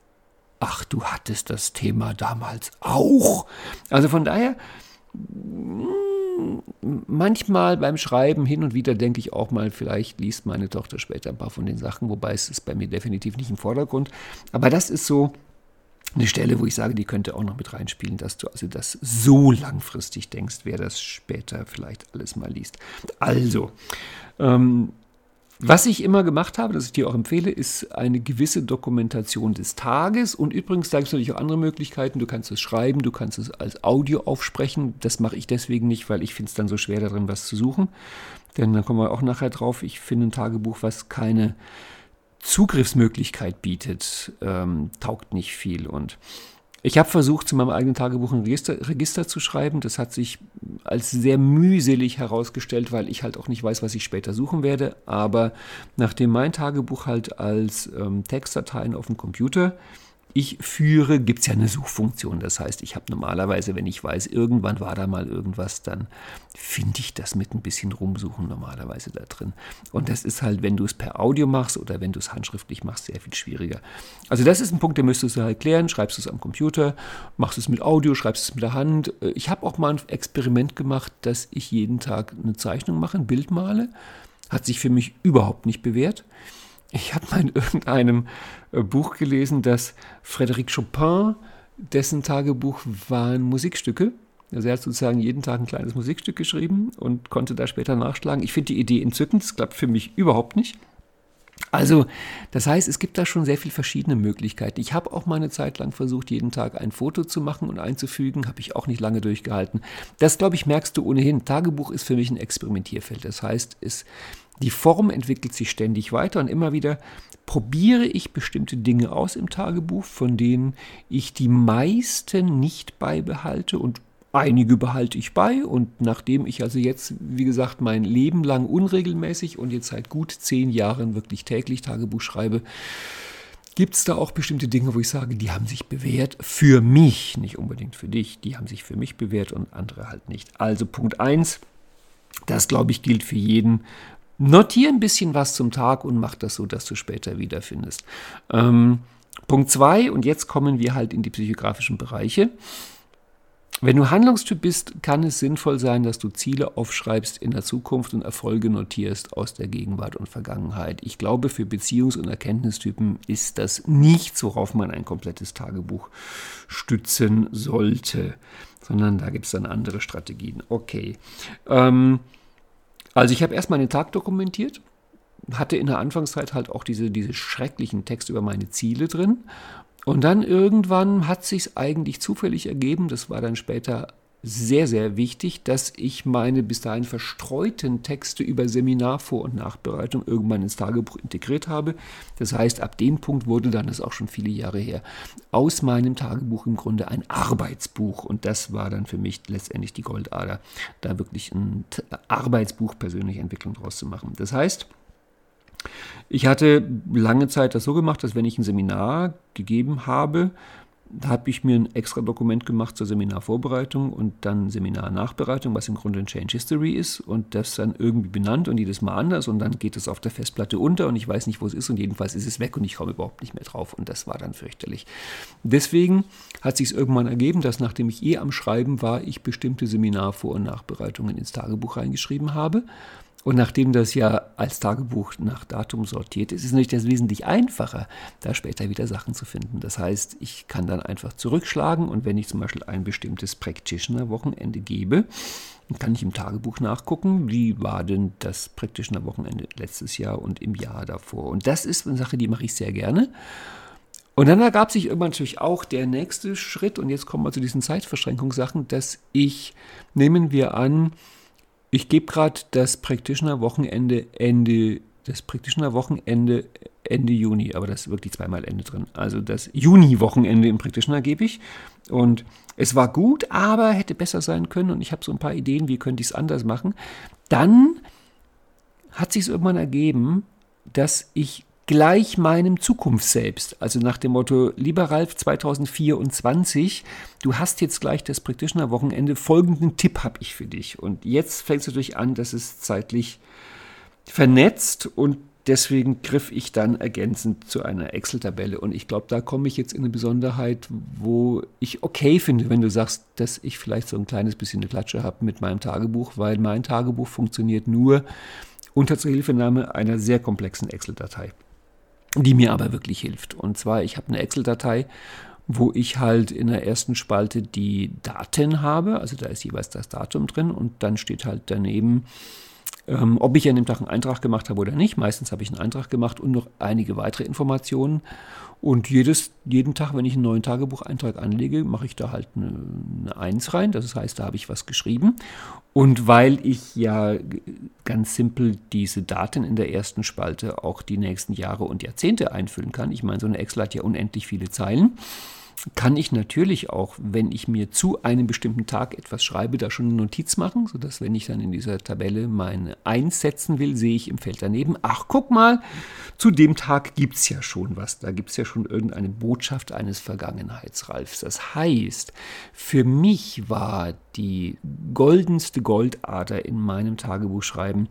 ach, du hattest das Thema damals auch. Also von daher, mm, manchmal beim Schreiben hin und wieder denke ich auch mal, vielleicht liest meine Tochter später ein paar von den Sachen, wobei es ist bei mir definitiv nicht im Vordergrund. Aber das ist so eine Stelle, wo ich sage, die könnte auch noch mit reinspielen, dass du also das so langfristig denkst, wer das später vielleicht alles mal liest. Also, ähm, was ich immer gemacht habe, das ich dir auch empfehle, ist eine gewisse Dokumentation des Tages. Und übrigens, da gibt es natürlich auch andere Möglichkeiten. Du kannst es schreiben, du kannst es als Audio aufsprechen. Das mache ich deswegen nicht, weil ich finde es dann so schwer darin, was zu suchen. Denn dann kommen wir auch nachher drauf. Ich finde ein Tagebuch, was keine Zugriffsmöglichkeit bietet, ähm, taugt nicht viel. Und ich habe versucht, zu meinem eigenen Tagebuch ein Register, Register, zu schreiben. Das hat sich als sehr mühselig herausgestellt, weil ich halt auch nicht weiß, was ich später suchen werde. Aber nachdem mein Tagebuch halt als ähm, Textdateien auf dem Computer ich führe, gibt es ja eine Suchfunktion. Das heißt, ich habe normalerweise, wenn ich weiß, irgendwann war da mal irgendwas, dann finde ich das mit ein bisschen rumsuchen normalerweise da drin. Und das ist halt, wenn du es per Audio machst oder wenn du es handschriftlich machst, sehr viel schwieriger. Also das ist ein Punkt, den müsstest du halt klären. Schreibst du es am Computer, machst es mit Audio, schreibst es mit der Hand. Ich habe auch mal ein Experiment gemacht, dass ich jeden Tag eine Zeichnung mache, ein Bild male. Hat sich für mich überhaupt nicht bewährt. Ich habe mal in irgendeinem äh, Buch gelesen, dass Frédéric Chopin, dessen Tagebuch waren Musikstücke. Also er hat sozusagen jeden Tag ein kleines Musikstück geschrieben und konnte da später nachschlagen. Ich finde die Idee entzückend, das klappt für mich überhaupt nicht. Also, das heißt, es gibt da schon sehr viele verschiedene Möglichkeiten. Ich habe auch mal eine Zeit lang versucht, jeden Tag ein Foto zu machen und einzufügen, habe ich auch nicht lange durchgehalten. Das, glaube ich, merkst du ohnehin. Tagebuch ist für mich ein Experimentierfeld. Das heißt, es die Form entwickelt sich ständig weiter und immer wieder probiere ich bestimmte Dinge aus im Tagebuch, von denen ich die meisten nicht beibehalte und einige behalte ich bei. Und nachdem ich also jetzt, wie gesagt, mein Leben lang unregelmäßig und jetzt seit gut zehn Jahren wirklich täglich Tagebuch schreibe, gibt es da auch bestimmte Dinge, wo ich sage, die haben sich bewährt für mich, nicht unbedingt für dich, die haben sich für mich bewährt und andere halt nicht. Also Punkt 1, das glaube ich gilt für jeden Notier ein bisschen was zum Tag und mach das so, dass du später wiederfindest. Ähm, Punkt 2, und jetzt kommen wir halt in die psychografischen Bereiche. Wenn du Handlungstyp bist, kann es sinnvoll sein, dass du Ziele aufschreibst in der Zukunft und Erfolge notierst aus der Gegenwart und Vergangenheit. Ich glaube, für Beziehungs- und Erkenntnistypen ist das nichts, worauf man ein komplettes Tagebuch stützen sollte, sondern da gibt es dann andere Strategien. Okay. Ähm, also ich habe erstmal den Tag dokumentiert, hatte in der Anfangszeit halt auch diese, diese schrecklichen Texte über meine Ziele drin. Und dann irgendwann hat sich eigentlich zufällig ergeben, das war dann später sehr, sehr wichtig, dass ich meine bis dahin verstreuten Texte über Seminarvor- und Nachbereitung irgendwann ins Tagebuch integriert habe. Das heißt, ab dem Punkt wurde dann, das ist auch schon viele Jahre her, aus meinem Tagebuch im Grunde ein Arbeitsbuch. Und das war dann für mich letztendlich die Goldader, da wirklich ein Arbeitsbuch persönliche Entwicklung draus zu machen. Das heißt, ich hatte lange Zeit das so gemacht, dass wenn ich ein Seminar gegeben habe, da habe ich mir ein extra Dokument gemacht zur Seminarvorbereitung und dann Seminarnachbereitung, was im Grunde ein Change History ist und das dann irgendwie benannt und jedes Mal anders und dann geht es auf der Festplatte unter und ich weiß nicht, wo es ist und jedenfalls ist es weg und ich komme überhaupt nicht mehr drauf und das war dann fürchterlich. Deswegen hat sich es irgendwann ergeben, dass nachdem ich eh am Schreiben war, ich bestimmte Seminarvor- und Nachbereitungen ins Tagebuch reingeschrieben habe und nachdem das ja als Tagebuch nach Datum sortiert ist, ist natürlich das wesentlich einfacher, da später wieder Sachen zu finden. Das heißt, ich kann dann einfach zurückschlagen und wenn ich zum Beispiel ein bestimmtes Practitioner-Wochenende gebe, dann kann ich im Tagebuch nachgucken, wie war denn das Practitioner-Wochenende letztes Jahr und im Jahr davor. Und das ist eine Sache, die mache ich sehr gerne. Und dann ergab sich irgendwann natürlich auch der nächste Schritt, und jetzt kommen wir zu diesen Zeitverschränkungssachen, dass ich, nehmen wir an, ich gebe gerade das Practitioner-Wochenende Ende, das Practitioner-Wochenende Ende Juni, aber das ist wirklich zweimal Ende drin. Also das Juni-Wochenende im Practitioner gebe ich. Und es war gut, aber hätte besser sein können. Und ich habe so ein paar Ideen, wie könnte ich es anders machen. Dann hat sich irgendwann ergeben, dass ich gleich meinem Zukunftsselbst. Also nach dem Motto, lieber Ralf 2024, du hast jetzt gleich das Practitioner-Wochenende, folgenden Tipp habe ich für dich. Und jetzt fängt es natürlich an, dass es zeitlich vernetzt und deswegen griff ich dann ergänzend zu einer Excel-Tabelle. Und ich glaube, da komme ich jetzt in eine Besonderheit, wo ich okay finde, wenn du sagst, dass ich vielleicht so ein kleines bisschen eine Klatsche habe mit meinem Tagebuch, weil mein Tagebuch funktioniert nur unter Zuhilfenahme einer sehr komplexen Excel-Datei die mir aber wirklich hilft. Und zwar, ich habe eine Excel-Datei, wo ich halt in der ersten Spalte die Daten habe, also da ist jeweils das Datum drin und dann steht halt daneben, ähm, ob ich an dem Tag einen Eintrag gemacht habe oder nicht. Meistens habe ich einen Eintrag gemacht und noch einige weitere Informationen. Und jedes, jeden Tag, wenn ich einen neuen Tagebucheintrag anlege, mache ich da halt eine, eine Eins rein. Das heißt, da habe ich was geschrieben. Und weil ich ja ganz simpel diese Daten in der ersten Spalte auch die nächsten Jahre und Jahrzehnte einfüllen kann, ich meine, so eine Excel hat ja unendlich viele Zeilen, kann ich natürlich auch, wenn ich mir zu einem bestimmten Tag etwas schreibe, da schon eine Notiz machen, sodass, wenn ich dann in dieser Tabelle meine einsetzen will, sehe ich im Feld daneben, ach, guck mal, zu dem Tag gibt es ja schon was. Da gibt es ja schon irgendeine Botschaft eines Vergangenheitsralfs. Das heißt, für mich war die goldenste Goldader in meinem Tagebuchschreiben,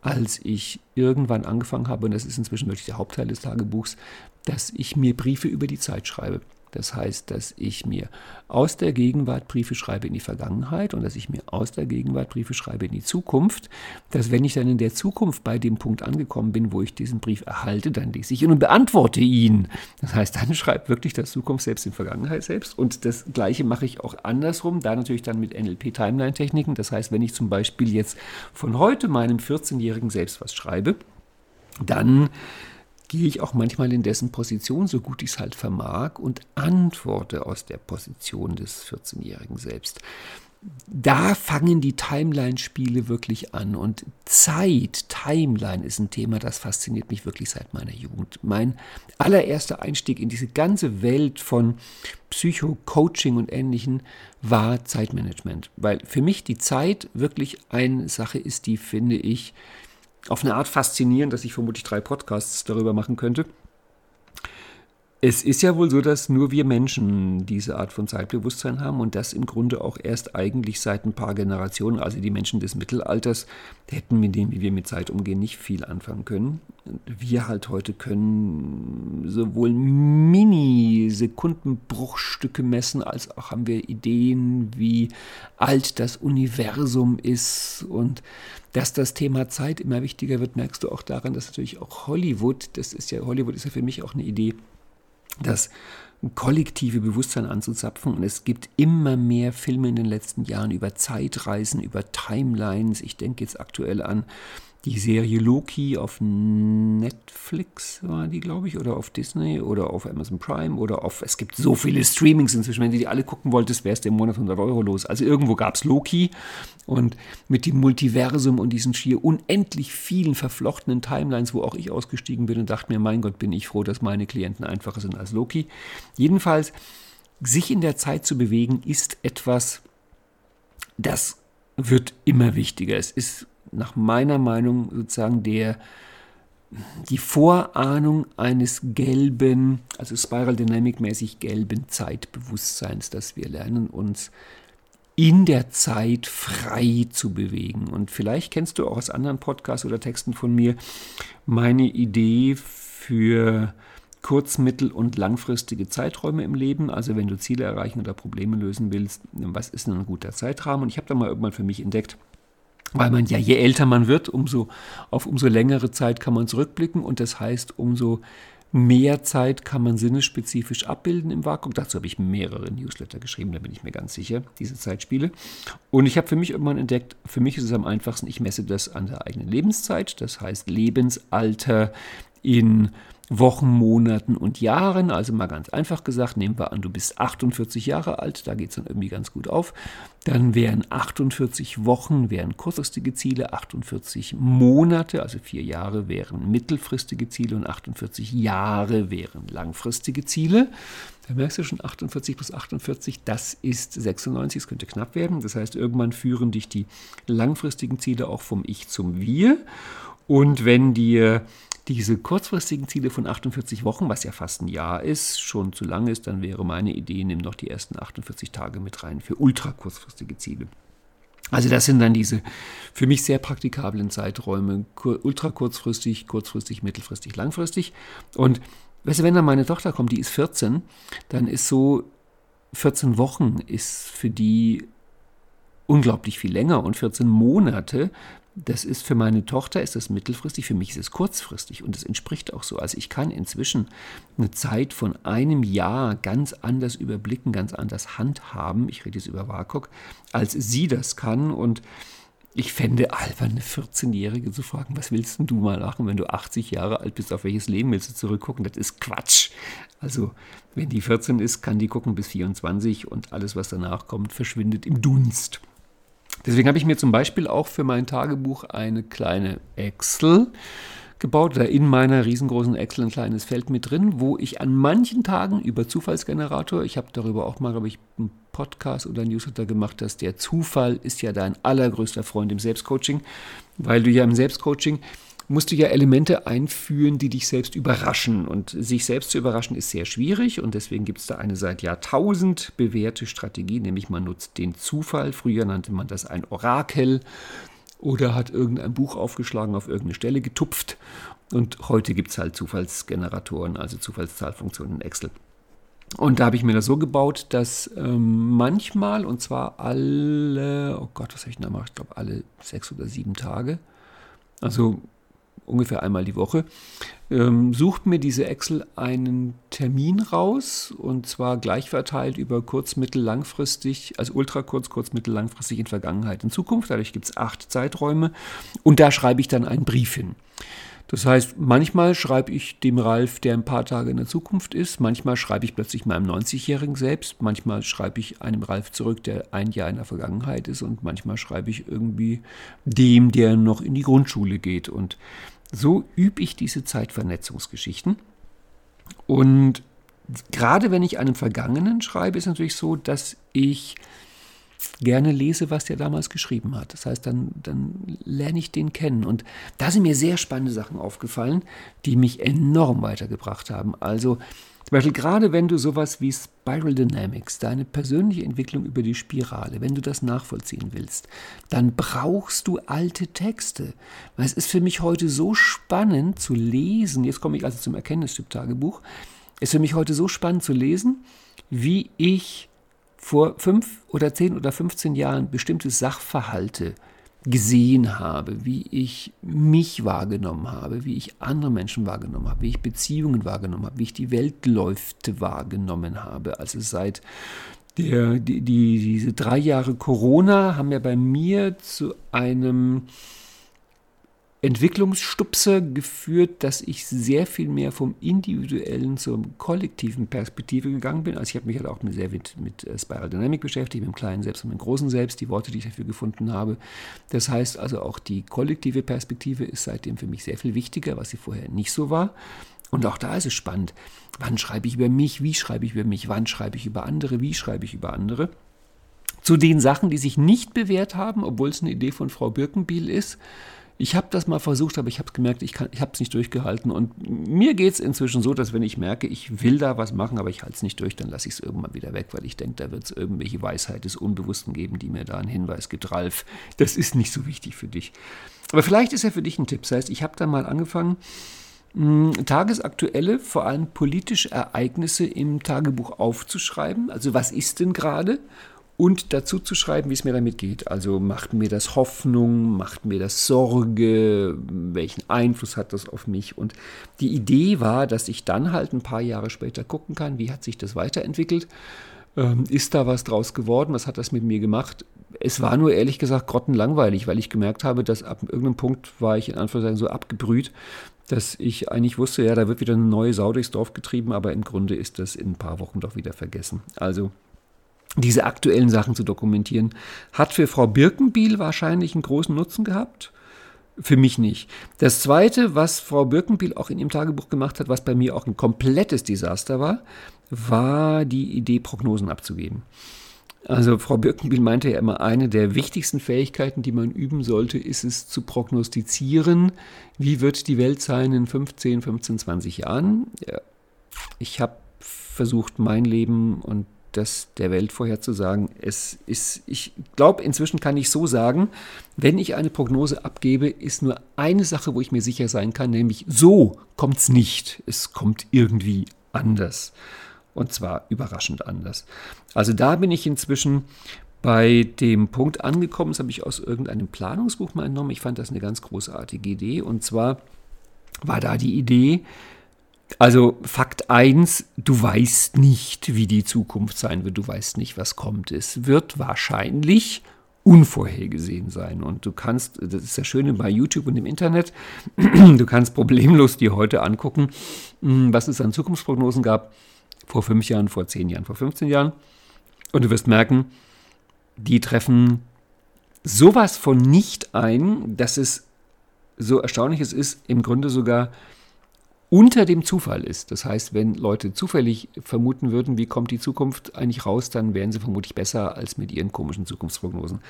als ich irgendwann angefangen habe, und das ist inzwischen wirklich der Hauptteil des Tagebuchs, dass ich mir Briefe über die Zeit schreibe. Das heißt, dass ich mir aus der Gegenwart Briefe schreibe in die Vergangenheit und dass ich mir aus der Gegenwart Briefe schreibe in die Zukunft, dass wenn ich dann in der Zukunft bei dem Punkt angekommen bin, wo ich diesen Brief erhalte, dann lese ich ihn und beantworte ihn. Das heißt, dann schreibt wirklich das Zukunft selbst in Vergangenheit selbst und das gleiche mache ich auch andersrum, da natürlich dann mit NLP-Timeline-Techniken. Das heißt, wenn ich zum Beispiel jetzt von heute meinem 14-jährigen selbst was schreibe, dann gehe ich auch manchmal in dessen Position, so gut ich es halt vermag, und antworte aus der Position des 14-Jährigen selbst. Da fangen die Timeline-Spiele wirklich an. Und Zeit, Timeline ist ein Thema, das fasziniert mich wirklich seit meiner Jugend. Mein allererster Einstieg in diese ganze Welt von Psycho-Coaching und Ähnlichem war Zeitmanagement. Weil für mich die Zeit wirklich eine Sache ist, die finde ich auf eine Art faszinierend, dass ich vermutlich drei Podcasts darüber machen könnte. Es ist ja wohl so, dass nur wir Menschen diese Art von Zeitbewusstsein haben und das im Grunde auch erst eigentlich seit ein paar Generationen, also die Menschen des Mittelalters, hätten mit dem, wie wir mit Zeit umgehen, nicht viel anfangen können. Wir halt heute können sowohl Mini-Sekundenbruchstücke messen, als auch haben wir Ideen, wie alt das Universum ist und dass das Thema Zeit immer wichtiger wird, merkst du auch daran, dass natürlich auch Hollywood, das ist ja, Hollywood ist ja für mich auch eine Idee, das kollektive Bewusstsein anzuzapfen. Und es gibt immer mehr Filme in den letzten Jahren über Zeitreisen, über Timelines. Ich denke jetzt aktuell an die Serie Loki auf Netflix war die, glaube ich, oder auf Disney oder auf Amazon Prime oder auf, es gibt so viele Streamings inzwischen, wenn du die alle gucken wolltest, wäre es im Monat 100 Euro los. Also irgendwo gab es Loki und mit dem Multiversum und diesen schier unendlich vielen verflochtenen Timelines, wo auch ich ausgestiegen bin und dachte mir, mein Gott, bin ich froh, dass meine Klienten einfacher sind als Loki. Jedenfalls, sich in der Zeit zu bewegen, ist etwas, das wird immer wichtiger. Es ist nach meiner Meinung sozusagen der die Vorahnung eines gelben, also Spiral Dynamic mäßig gelben Zeitbewusstseins, dass wir lernen uns in der Zeit frei zu bewegen. Und vielleicht kennst du auch aus anderen Podcasts oder Texten von mir meine Idee für kurz-, mittel- und langfristige Zeiträume im Leben. Also wenn du Ziele erreichen oder Probleme lösen willst, was ist denn ein guter Zeitrahmen? Und ich habe da mal irgendwann für mich entdeckt, weil man ja, je älter man wird, umso auf umso längere Zeit kann man zurückblicken und das heißt, umso Mehr Zeit kann man sinnesspezifisch abbilden im Vakuum. Dazu habe ich mehrere Newsletter geschrieben, da bin ich mir ganz sicher, diese Zeitspiele. Und ich habe für mich irgendwann entdeckt, für mich ist es am einfachsten, ich messe das an der eigenen Lebenszeit, das heißt Lebensalter in Wochen, Monaten und Jahren. Also mal ganz einfach gesagt, nehmen wir an, du bist 48 Jahre alt, da geht es dann irgendwie ganz gut auf. Dann wären 48 Wochen wären kurzfristige Ziele, 48 Monate, also vier Jahre wären mittelfristige Ziele und 48 Jahre wären langfristige Ziele. Da merkst du schon 48 plus 48, das ist 96, es könnte knapp werden. Das heißt, irgendwann führen dich die langfristigen Ziele auch vom Ich zum Wir. Und wenn dir diese kurzfristigen Ziele von 48 Wochen, was ja fast ein Jahr ist, schon zu lang ist, dann wäre meine Idee, nimm doch die ersten 48 Tage mit rein für ultra kurzfristige Ziele. Also das sind dann diese für mich sehr praktikablen Zeiträume, ultra kurzfristig, kurzfristig, mittelfristig, langfristig. Und weißt du, wenn dann meine Tochter kommt, die ist 14, dann ist so 14 Wochen ist für die unglaublich viel länger und 14 Monate das ist für meine Tochter ist das mittelfristig, für mich ist es kurzfristig und es entspricht auch so. Also ich kann inzwischen eine Zeit von einem Jahr ganz anders überblicken, ganz anders handhaben. Ich rede jetzt über WAKOK, als sie das kann und ich fände albern, eine 14-Jährige zu fragen, was willst du mal machen, wenn du 80 Jahre alt bist, auf welches Leben willst du zurückgucken? Das ist Quatsch. Also, wenn die 14 ist, kann die gucken bis 24 und alles, was danach kommt, verschwindet im Dunst. Deswegen habe ich mir zum Beispiel auch für mein Tagebuch eine kleine Excel gebaut oder in meiner riesengroßen Excel ein kleines Feld mit drin, wo ich an manchen Tagen über Zufallsgenerator, ich habe darüber auch mal, glaube ich, einen Podcast oder ein Newsletter gemacht, dass der Zufall ist ja dein allergrößter Freund im Selbstcoaching, weil du ja im Selbstcoaching musst du ja Elemente einführen, die dich selbst überraschen. Und sich selbst zu überraschen ist sehr schwierig und deswegen gibt es da eine seit Jahrtausend bewährte Strategie, nämlich man nutzt den Zufall. Früher nannte man das ein Orakel oder hat irgendein Buch aufgeschlagen, auf irgendeine Stelle getupft. Und heute gibt es halt Zufallsgeneratoren, also Zufallszahlfunktionen in Excel. Und da habe ich mir das so gebaut, dass ähm, manchmal, und zwar alle, oh Gott, was habe ich denn da gemacht? Ich glaube, alle sechs oder sieben Tage, also ungefähr einmal die Woche, ähm, sucht mir diese Excel einen Termin raus und zwar gleich verteilt über kurz, mittel, langfristig, also ultra kurz, kurz, mittel, langfristig in Vergangenheit, in Zukunft. Dadurch gibt es acht Zeiträume und da schreibe ich dann einen Brief hin. Das heißt, manchmal schreibe ich dem Ralf, der ein paar Tage in der Zukunft ist, manchmal schreibe ich plötzlich meinem 90-Jährigen selbst, manchmal schreibe ich einem Ralf zurück, der ein Jahr in der Vergangenheit ist und manchmal schreibe ich irgendwie dem, der noch in die Grundschule geht. Und so übe ich diese Zeitvernetzungsgeschichten. Und gerade wenn ich einen Vergangenen schreibe, ist es natürlich so, dass ich gerne lese, was der damals geschrieben hat. Das heißt, dann, dann lerne ich den kennen. Und da sind mir sehr spannende Sachen aufgefallen, die mich enorm weitergebracht haben. Also zum Beispiel gerade wenn du sowas wie Spiral Dynamics, deine persönliche Entwicklung über die Spirale, wenn du das nachvollziehen willst, dann brauchst du alte Texte. Weil es ist für mich heute so spannend zu lesen, jetzt komme ich also zum Erkenntnistyp-Tagebuch, es ist für mich heute so spannend zu lesen, wie ich vor fünf oder zehn oder 15 Jahren bestimmte Sachverhalte gesehen habe, wie ich mich wahrgenommen habe, wie ich andere Menschen wahrgenommen habe, wie ich Beziehungen wahrgenommen habe, wie ich die Welt läuft wahrgenommen habe. Also seit der, die, die, diese drei Jahre Corona haben ja bei mir zu einem Entwicklungsstupser geführt, dass ich sehr viel mehr vom individuellen zur kollektiven Perspektive gegangen bin. Also ich habe mich halt auch sehr mit, mit äh, Spiral Dynamic beschäftigt, mit dem kleinen Selbst und dem großen Selbst, die Worte, die ich dafür gefunden habe. Das heißt also auch die kollektive Perspektive ist seitdem für mich sehr viel wichtiger, was sie vorher nicht so war. Und auch da ist es spannend. Wann schreibe ich über mich? Wie schreibe ich über mich? Wann schreibe ich über andere? Wie schreibe ich über andere? Zu den Sachen, die sich nicht bewährt haben, obwohl es eine Idee von Frau Birkenbiel ist, Ich habe das mal versucht, aber ich habe gemerkt, ich, ich habe es nicht durchgehalten. Und mir geht es inzwischen so, dass wenn ich merke, ich will da was machen, aber ich halte es nicht durch, dann lasse ich es irgendwann wieder weg, weil ich denke, da wird es irgendwelche Weisheit des Unbewussten geben, die mir da einen Hinweis gibt. Ralf, das ist nicht so wichtig für dich. Aber vielleicht ist er für dich ein Tipp. Das heißt, ich habe da mal angefangen, tagesaktuelle, vor allem politische Ereignisse im Tagebuch aufzuschreiben. Also was ist denn gerade? Und dazu zu schreiben, wie es mir damit geht. Also macht mir das Hoffnung, macht mir das Sorge, welchen Einfluss hat das auf mich. Und die Idee war, dass ich dann halt ein paar Jahre später gucken kann, wie hat sich das weiterentwickelt. Ähm, ist da was draus geworden? Was hat das mit mir gemacht? Es war nur ehrlich gesagt grottenlangweilig, weil ich gemerkt habe, dass ab irgendeinem Punkt war ich in Anführungszeichen so abgebrüht, dass ich eigentlich wusste, ja, da wird wieder eine neue Sau durchs Dorf getrieben, aber im Grunde ist das in ein paar Wochen doch wieder vergessen. Also diese aktuellen Sachen zu dokumentieren. Hat für Frau Birkenbiel wahrscheinlich einen großen Nutzen gehabt. Für mich nicht. Das Zweite, was Frau Birkenbiel auch in ihrem Tagebuch gemacht hat, was bei mir auch ein komplettes Desaster war, war die Idee, Prognosen abzugeben. Also Frau Birkenbiel meinte ja immer, eine der wichtigsten Fähigkeiten, die man üben sollte, ist es zu prognostizieren, wie wird die Welt sein in 15, 15, 20 Jahren. Ich habe versucht, mein Leben und das der Welt vorherzusagen. Es ist, ich glaube, inzwischen kann ich so sagen, wenn ich eine Prognose abgebe, ist nur eine Sache, wo ich mir sicher sein kann, nämlich so kommt es nicht. Es kommt irgendwie anders. Und zwar überraschend anders. Also da bin ich inzwischen bei dem Punkt angekommen, das habe ich aus irgendeinem Planungsbuch mal entnommen. Ich fand das eine ganz großartige Idee. Und zwar war da die Idee, also Fakt 1, du weißt nicht, wie die Zukunft sein wird, du weißt nicht, was kommt. Es wird wahrscheinlich unvorhergesehen sein. Und du kannst, das ist das Schöne bei YouTube und im Internet, du kannst problemlos dir heute angucken, hm, was es an Zukunftsprognosen gab, vor fünf Jahren, vor zehn Jahren, vor 15 Jahren. Und du wirst merken, die treffen sowas von nicht ein, dass es so erstaunlich ist, im Grunde sogar unter dem Zufall ist. Das heißt, wenn Leute zufällig vermuten würden, wie kommt die Zukunft eigentlich raus, dann wären sie vermutlich besser als mit ihren komischen Zukunftsprognosen.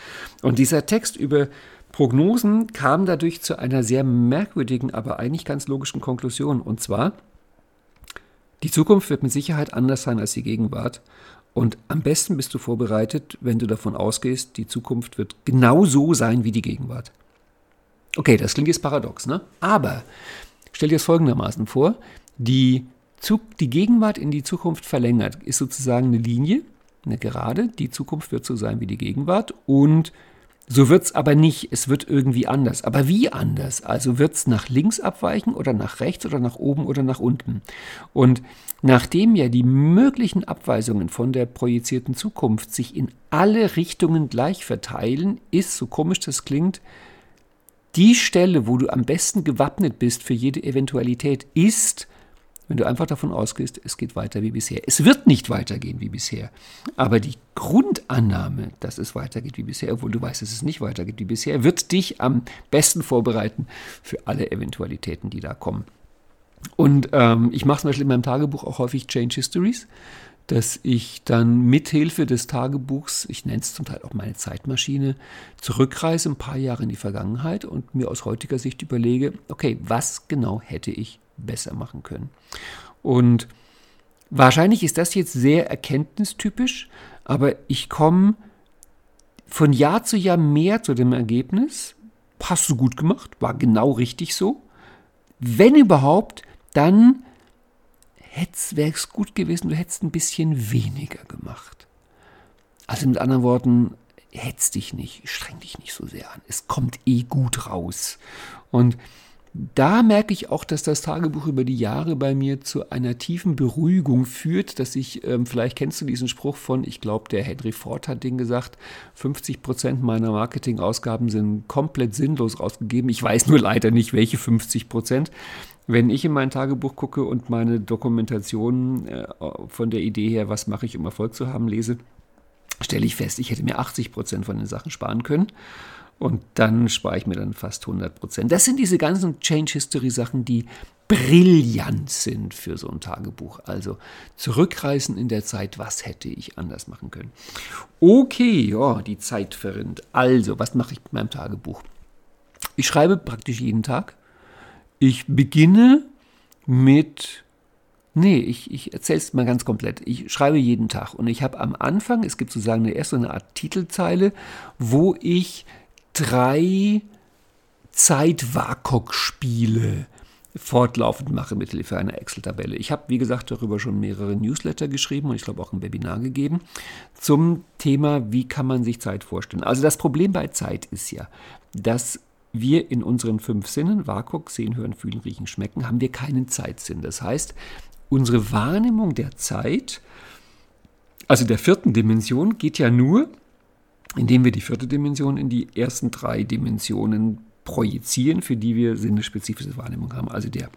Und dieser Text über Prognosen kam dadurch zu einer sehr merkwürdigen, aber eigentlich ganz logischen Konklusion. Und zwar, die Zukunft wird mit Sicherheit anders sein als die Gegenwart. Und am besten bist du vorbereitet, wenn du davon ausgehst, die Zukunft wird genauso sein wie die Gegenwart. Okay, das klingt jetzt paradox, ne? Aber Stell dir das folgendermaßen vor, die, Zug, die Gegenwart in die Zukunft verlängert, ist sozusagen eine Linie, eine Gerade, die Zukunft wird so sein wie die Gegenwart und so wird es aber nicht, es wird irgendwie anders. Aber wie anders? Also wird es nach links abweichen oder nach rechts oder nach oben oder nach unten? Und nachdem ja die möglichen Abweisungen von der projizierten Zukunft sich in alle Richtungen gleich verteilen, ist, so komisch das klingt, die Stelle, wo du am besten gewappnet bist für jede Eventualität, ist, wenn du einfach davon ausgehst, es geht weiter wie bisher. Es wird nicht weitergehen wie bisher. Aber die Grundannahme, dass es weitergeht wie bisher, obwohl du weißt, dass es nicht weitergeht wie bisher, wird dich am besten vorbereiten für alle Eventualitäten, die da kommen. Und ähm, ich mache zum Beispiel in meinem Tagebuch auch häufig Change Histories dass ich dann mithilfe des Tagebuchs, ich nenne es zum Teil auch meine Zeitmaschine, zurückreise ein paar Jahre in die Vergangenheit und mir aus heutiger Sicht überlege, okay, was genau hätte ich besser machen können? Und wahrscheinlich ist das jetzt sehr erkenntnistypisch, aber ich komme von Jahr zu Jahr mehr zu dem Ergebnis, hast du gut gemacht, war genau richtig so. Wenn überhaupt, dann wäre es gut gewesen, du hättest ein bisschen weniger gemacht. Also mit anderen Worten, hetz dich nicht, streng dich nicht so sehr an. Es kommt eh gut raus. Und da merke ich auch, dass das Tagebuch über die Jahre bei mir zu einer tiefen Beruhigung führt, dass ich, ähm, vielleicht kennst du diesen Spruch von, ich glaube, der Henry Ford hat den gesagt, 50 Prozent meiner Marketingausgaben sind komplett sinnlos ausgegeben. Ich weiß nur leider nicht, welche 50 Prozent. Wenn ich in mein Tagebuch gucke und meine Dokumentation äh, von der Idee her, was mache ich, um Erfolg zu haben, lese, stelle ich fest, ich hätte mir 80 Prozent von den Sachen sparen können. Und dann spare ich mir dann fast 100 Prozent. Das sind diese ganzen Change History Sachen, die brillant sind für so ein Tagebuch. Also zurückreisen in der Zeit, was hätte ich anders machen können. Okay, ja, die Zeit verrinnt. Also, was mache ich mit meinem Tagebuch? Ich schreibe praktisch jeden Tag. Ich beginne mit Nee, ich, ich erzähle es mal ganz komplett. Ich schreibe jeden Tag und ich habe am Anfang, es gibt sozusagen eine erste eine Art Titelzeile, wo ich drei Zeit-WAKOK-Spiele fortlaufend mache mit Hilfe einer Excel-Tabelle. Ich habe, wie gesagt, darüber schon mehrere Newsletter geschrieben und ich glaube auch ein Webinar gegeben zum Thema, wie kann man sich Zeit vorstellen. Also das Problem bei Zeit ist ja, dass wir in unseren fünf Sinnen, WAKOK, sehen, hören, fühlen, riechen, schmecken, haben wir keinen Zeitsinn. Das heißt, unsere Wahrnehmung der Zeit, also der vierten Dimension, geht ja nur, indem wir die vierte Dimension in die ersten drei Dimensionen projizieren, für die wir sinnespezifische Wahrnehmung haben. Also der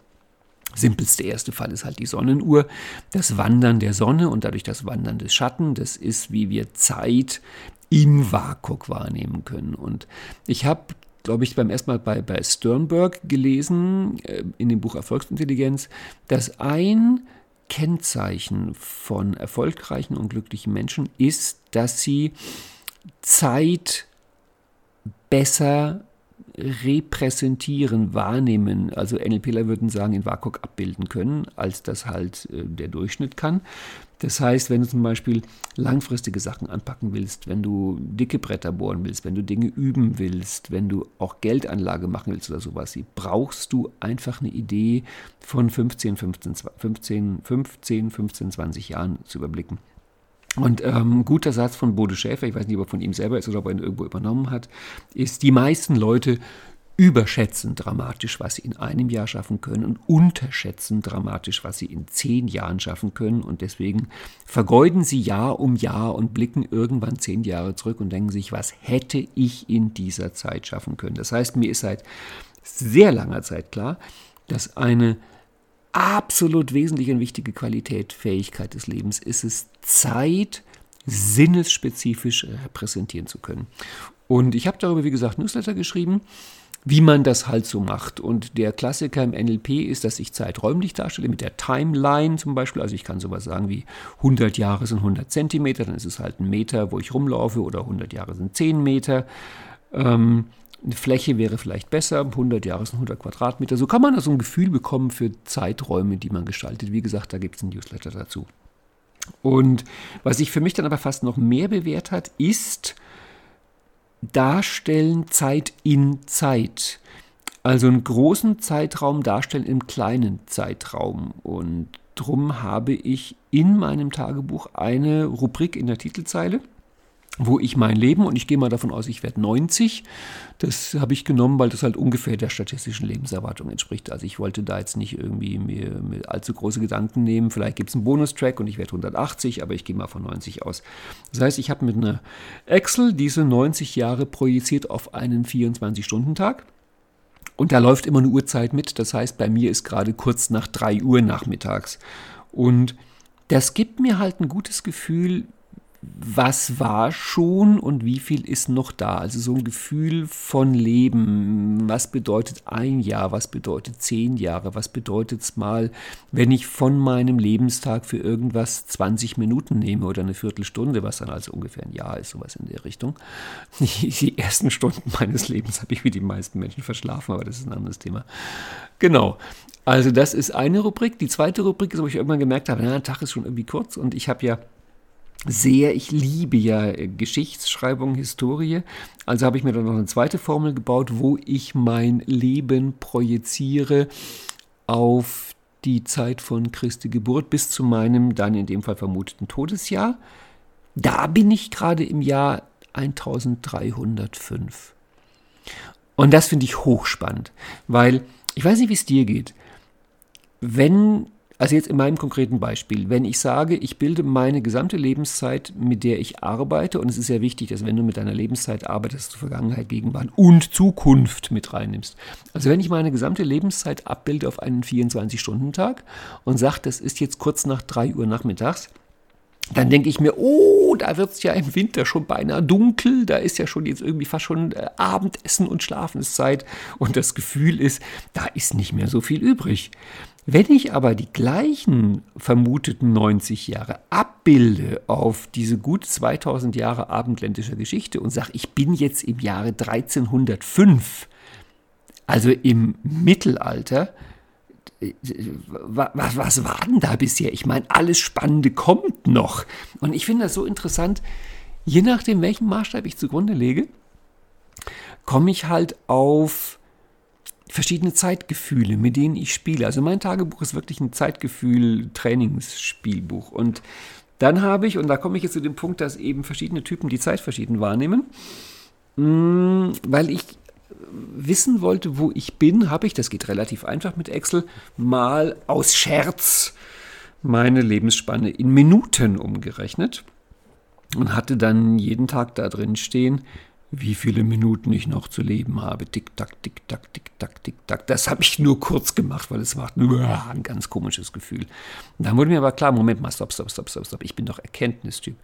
simpelste erste Fall ist halt die Sonnenuhr, das Wandern der Sonne und dadurch das Wandern des Schatten. Das ist, wie wir Zeit im Wakuk wahrnehmen können. Und ich habe glaube ich, beim ersten Mal bei, bei Sternberg gelesen, äh, in dem Buch Erfolgsintelligenz, dass ein Kennzeichen von erfolgreichen und glücklichen Menschen ist, dass sie Zeit besser repräsentieren, wahrnehmen, also NLPler würden sagen, in WAKOK abbilden können, als das halt äh, der Durchschnitt kann. Das heißt, wenn du zum Beispiel langfristige Sachen anpacken willst, wenn du dicke Bretter bohren willst, wenn du Dinge üben willst, wenn du auch Geldanlage machen willst oder sowas, brauchst du einfach eine Idee von 15, 15, 15, 15, 15 20 Jahren zu überblicken. Und ähm, guter Satz von Bode Schäfer, ich weiß nicht, ob er von ihm selber ist oder ob er ihn irgendwo übernommen hat, ist, die meisten Leute überschätzen dramatisch, was sie in einem Jahr schaffen können und unterschätzen dramatisch, was sie in zehn Jahren schaffen können. Und deswegen vergeuden sie Jahr um Jahr und blicken irgendwann zehn Jahre zurück und denken sich, was hätte ich in dieser Zeit schaffen können. Das heißt, mir ist seit sehr langer Zeit klar, dass eine absolut wesentliche und wichtige Qualität, Fähigkeit des Lebens ist es, Zeit sinnesspezifisch repräsentieren zu können. Und ich habe darüber, wie gesagt, Newsletter geschrieben, wie man das halt so macht. Und der Klassiker im NLP ist, dass ich Zeit räumlich darstelle, mit der Timeline zum Beispiel. Also ich kann sowas sagen wie 100 Jahre sind 100 Zentimeter, dann ist es halt ein Meter, wo ich rumlaufe, oder 100 Jahre sind 10 Meter. Ähm, eine Fläche wäre vielleicht besser, 100 Jahre sind 100 Quadratmeter. So kann man also ein Gefühl bekommen für Zeiträume, die man gestaltet. Wie gesagt, da gibt es ein Newsletter dazu. Und was sich für mich dann aber fast noch mehr bewährt hat, ist Darstellen Zeit in Zeit. Also einen großen Zeitraum darstellen im kleinen Zeitraum. Und darum habe ich in meinem Tagebuch eine Rubrik in der Titelzeile wo ich mein Leben, und ich gehe mal davon aus, ich werde 90, das habe ich genommen, weil das halt ungefähr der statistischen Lebenserwartung entspricht. Also ich wollte da jetzt nicht irgendwie mir, mir allzu große Gedanken nehmen. Vielleicht gibt es einen Bonustrack und ich werde 180, aber ich gehe mal von 90 aus. Das heißt, ich habe mit einer Excel diese 90 Jahre projiziert auf einen 24-Stunden-Tag. Und da läuft immer eine Uhrzeit mit. Das heißt, bei mir ist gerade kurz nach 3 Uhr nachmittags. Und das gibt mir halt ein gutes Gefühl, was war schon und wie viel ist noch da. Also so ein Gefühl von Leben. Was bedeutet ein Jahr? Was bedeutet zehn Jahre? Was bedeutet es mal, wenn ich von meinem Lebenstag für irgendwas 20 Minuten nehme oder eine Viertelstunde, was dann also ungefähr ein Jahr ist, sowas in der Richtung. Die, ersten Stunden meines Lebens habe ich wie die meisten Menschen verschlafen, aber das ist ein anderes Thema. Genau. Also das ist eine Rubrik. Die zweite Rubrik ist, wo ich irgendwann gemerkt habe, na, der Tag ist schon irgendwie kurz und ich habe ja sehr, ich liebe ja äh, Geschichtsschreibung, Historie. Also habe ich mir dann noch eine zweite Formel gebaut, wo ich mein Leben projiziere auf die Zeit von Christi Geburt bis zu meinem dann in dem Fall vermuteten Todesjahr. Da bin ich gerade im Jahr 1305. Und das finde ich hochspannend, weil ich weiß nicht, wie es dir geht. Wenn also jetzt in meinem konkreten Beispiel, wenn ich sage, ich bilde meine gesamte Lebenszeit, mit der ich arbeite, und es ist sehr wichtig, dass wenn du mit deiner Lebenszeit arbeitest, du Vergangenheit, Gegenwart und Zukunft mit reinnimmst. Also wenn ich meine gesamte Lebenszeit abbilde auf einen 24-Stunden-Tag und sage, das ist jetzt kurz nach 3 Uhr nachmittags, dann denke ich mir, oh, da wird es ja im Winter schon beinahe dunkel, da ist ja schon jetzt irgendwie fast schon äh, Abendessen und Schlafenszeit und das Gefühl ist, da ist nicht mehr so viel übrig. Wenn ich aber die gleichen vermuteten 90 Jahre abbilde auf diese gut 2000 Jahre abendländischer Geschichte und sage, ich bin jetzt im Jahre 1305, Also im Mittelalter, was, was war denn da bisher? Ich meine, alles Spannende kommt noch. Und ich finde das so interessant, je nachdem, welchen Maßstab ich zugrunde lege, komme ich halt auf verschiedene Zeitgefühle, mit denen ich spiele. Also mein Tagebuch ist wirklich ein Zeitgefühl-Trainingsspielbuch. Und dann habe ich, und da komme ich jetzt zu dem Punkt, dass eben verschiedene Typen die Zeit verschieden wahrnehmen, mm, weil ich wissen wollte, wo ich bin, habe ich, das geht relativ einfach mit Excel, mal aus Scherz meine Lebensspanne in Minuten umgerechnet und hatte dann jeden Tag da drin stehen, wie viele Minuten ich noch zu leben habe. Tick, tack, tick, tack, tick, tack, tick, tack. Das habe ich nur kurz gemacht, weil es war ein ganz komisches Gefühl. Und dann wurde mir aber klar, Moment mal, stopp, stopp, stopp, stopp, stopp. Ich bin doch Erkenntnistyp.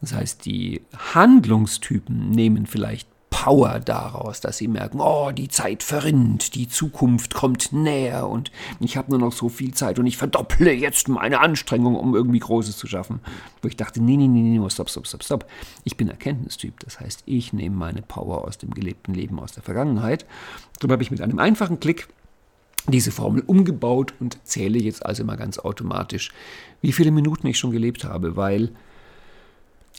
Das heißt, die Handlungstypen nehmen vielleicht Power daraus, dass sie merken, oh, die Zeit verrinnt, die Zukunft kommt näher und ich habe nur noch so viel Zeit und ich verdopple jetzt meine Anstrengung, um irgendwie Großes zu schaffen. Wo ich dachte, nee, nee, nee, nee, stopp, stopp, stopp, stopp. Ich bin Erkenntnistyp. Das heißt, ich nehme meine Power aus dem gelebten Leben, aus der Vergangenheit. Darum habe ich mit einem einfachen Klick diese Formel umgebaut und zähle jetzt also immer ganz automatisch, wie viele Minuten ich schon gelebt habe, weil,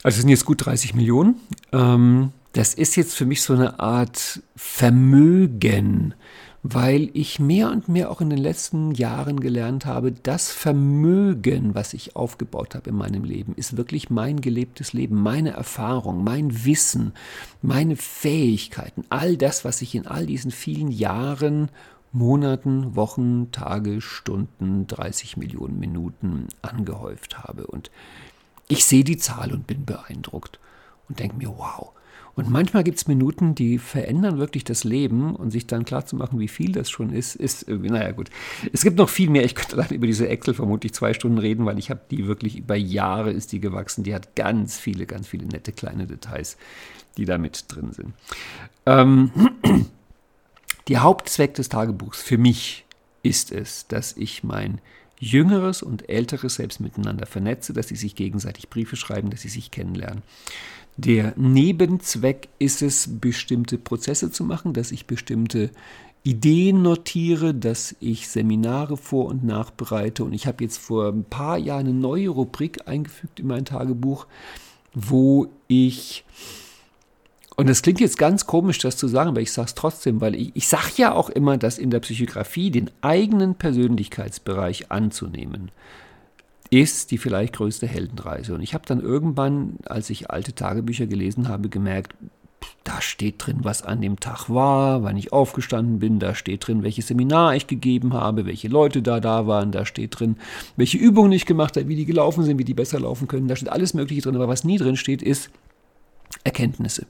also es sind jetzt gut 30 Millionen. Ähm, das ist jetzt für mich so eine Art Vermögen, weil ich mehr und mehr auch in den letzten Jahren gelernt habe, das Vermögen, was ich aufgebaut habe in meinem Leben, ist wirklich mein gelebtes Leben, meine Erfahrung, mein Wissen, meine Fähigkeiten, all das, was ich in all diesen vielen Jahren, Monaten, Wochen, Tage, Stunden, 30 Millionen Minuten angehäuft habe. Und ich sehe die Zahl und bin beeindruckt und denke mir, wow, und manchmal gibt es Minuten, die verändern wirklich das Leben und sich dann klar zu machen, wie viel das schon ist, ist irgendwie, naja gut. Es gibt noch viel mehr. Ich könnte dann über diese Excel vermutlich zwei Stunden reden, weil ich habe die wirklich über Jahre ist die gewachsen. Die hat ganz viele, ganz viele nette kleine Details, die da mit drin sind. Ähm, der Hauptzweck des Tagebuchs für mich ist es, dass ich mein jüngeres und älteres Selbst miteinander vernetze, dass sie sich gegenseitig Briefe schreiben, dass sie sich kennenlernen. Der Nebenzweck ist es, bestimmte Prozesse zu machen, dass ich bestimmte Ideen notiere, dass ich Seminare vor- und nachbereite. Und ich habe jetzt vor ein paar Jahren eine neue Rubrik eingefügt in mein Tagebuch, wo ich, und das klingt jetzt ganz komisch, das zu sagen, aber ich sage es trotzdem, weil ich, ich sage ja auch immer, dass in der Psychografie den eigenen Persönlichkeitsbereich anzunehmen, ist die vielleicht größte Heldenreise. Und ich habe dann irgendwann, als ich alte Tagebücher gelesen habe, gemerkt, da steht drin, was an dem Tag war, wann ich aufgestanden bin, da steht drin, welches Seminar ich gegeben habe, welche Leute da da waren, da steht drin, welche Übungen ich gemacht habe, wie die gelaufen sind, wie die besser laufen können, da steht alles Mögliche drin, aber was nie drin steht, ist Erkenntnisse.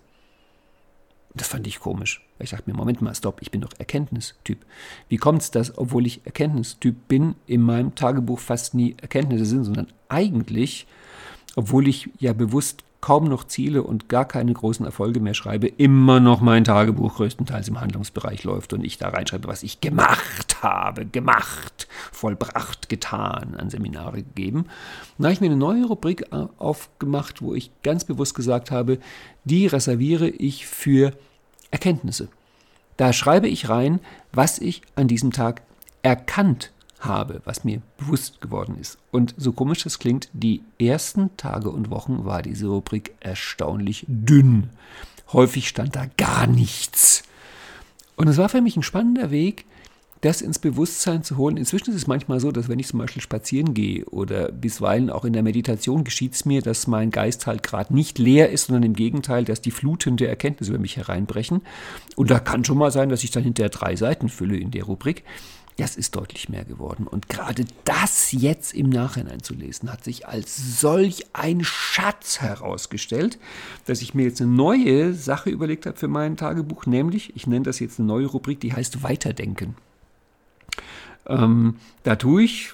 Das fand ich komisch. Ich dachte mir, Moment mal, stopp, ich bin doch Erkenntnistyp. Wie kommt es, dass, obwohl ich Erkenntnistyp bin, in meinem Tagebuch fast nie Erkenntnisse sind, sondern eigentlich, obwohl ich ja bewusst kaum noch Ziele und gar keine großen Erfolge mehr schreibe, immer noch mein Tagebuch größtenteils im Handlungsbereich läuft und ich da reinschreibe, was ich gemacht habe, gemacht, vollbracht, getan, an Seminare gegeben. Dann habe ich mir eine neue Rubrik aufgemacht, wo ich ganz bewusst gesagt habe, die reserviere ich für Erkenntnisse. Da schreibe ich rein, was ich an diesem Tag erkannt habe, was mir bewusst geworden ist. Und so komisch das klingt, die ersten Tage und Wochen war diese Rubrik erstaunlich dünn. Häufig stand da gar nichts. Und es war für mich ein spannender Weg, das ins Bewusstsein zu holen. Inzwischen ist es manchmal so, dass wenn ich zum Beispiel spazieren gehe oder bisweilen auch in der Meditation geschieht es mir, dass mein Geist halt gerade nicht leer ist, sondern im Gegenteil, dass die Fluten der Erkenntnis über mich hereinbrechen. Und da kann schon mal sein, dass ich dann hinterher drei Seiten fülle in der Rubrik. Das ist deutlich mehr geworden. Und gerade das jetzt im Nachhinein zu lesen, hat sich als solch ein Schatz herausgestellt, dass ich mir jetzt eine neue Sache überlegt habe für mein Tagebuch, nämlich, ich nenne das jetzt eine neue Rubrik, die heißt Weiterdenken. Ähm, da tue ich,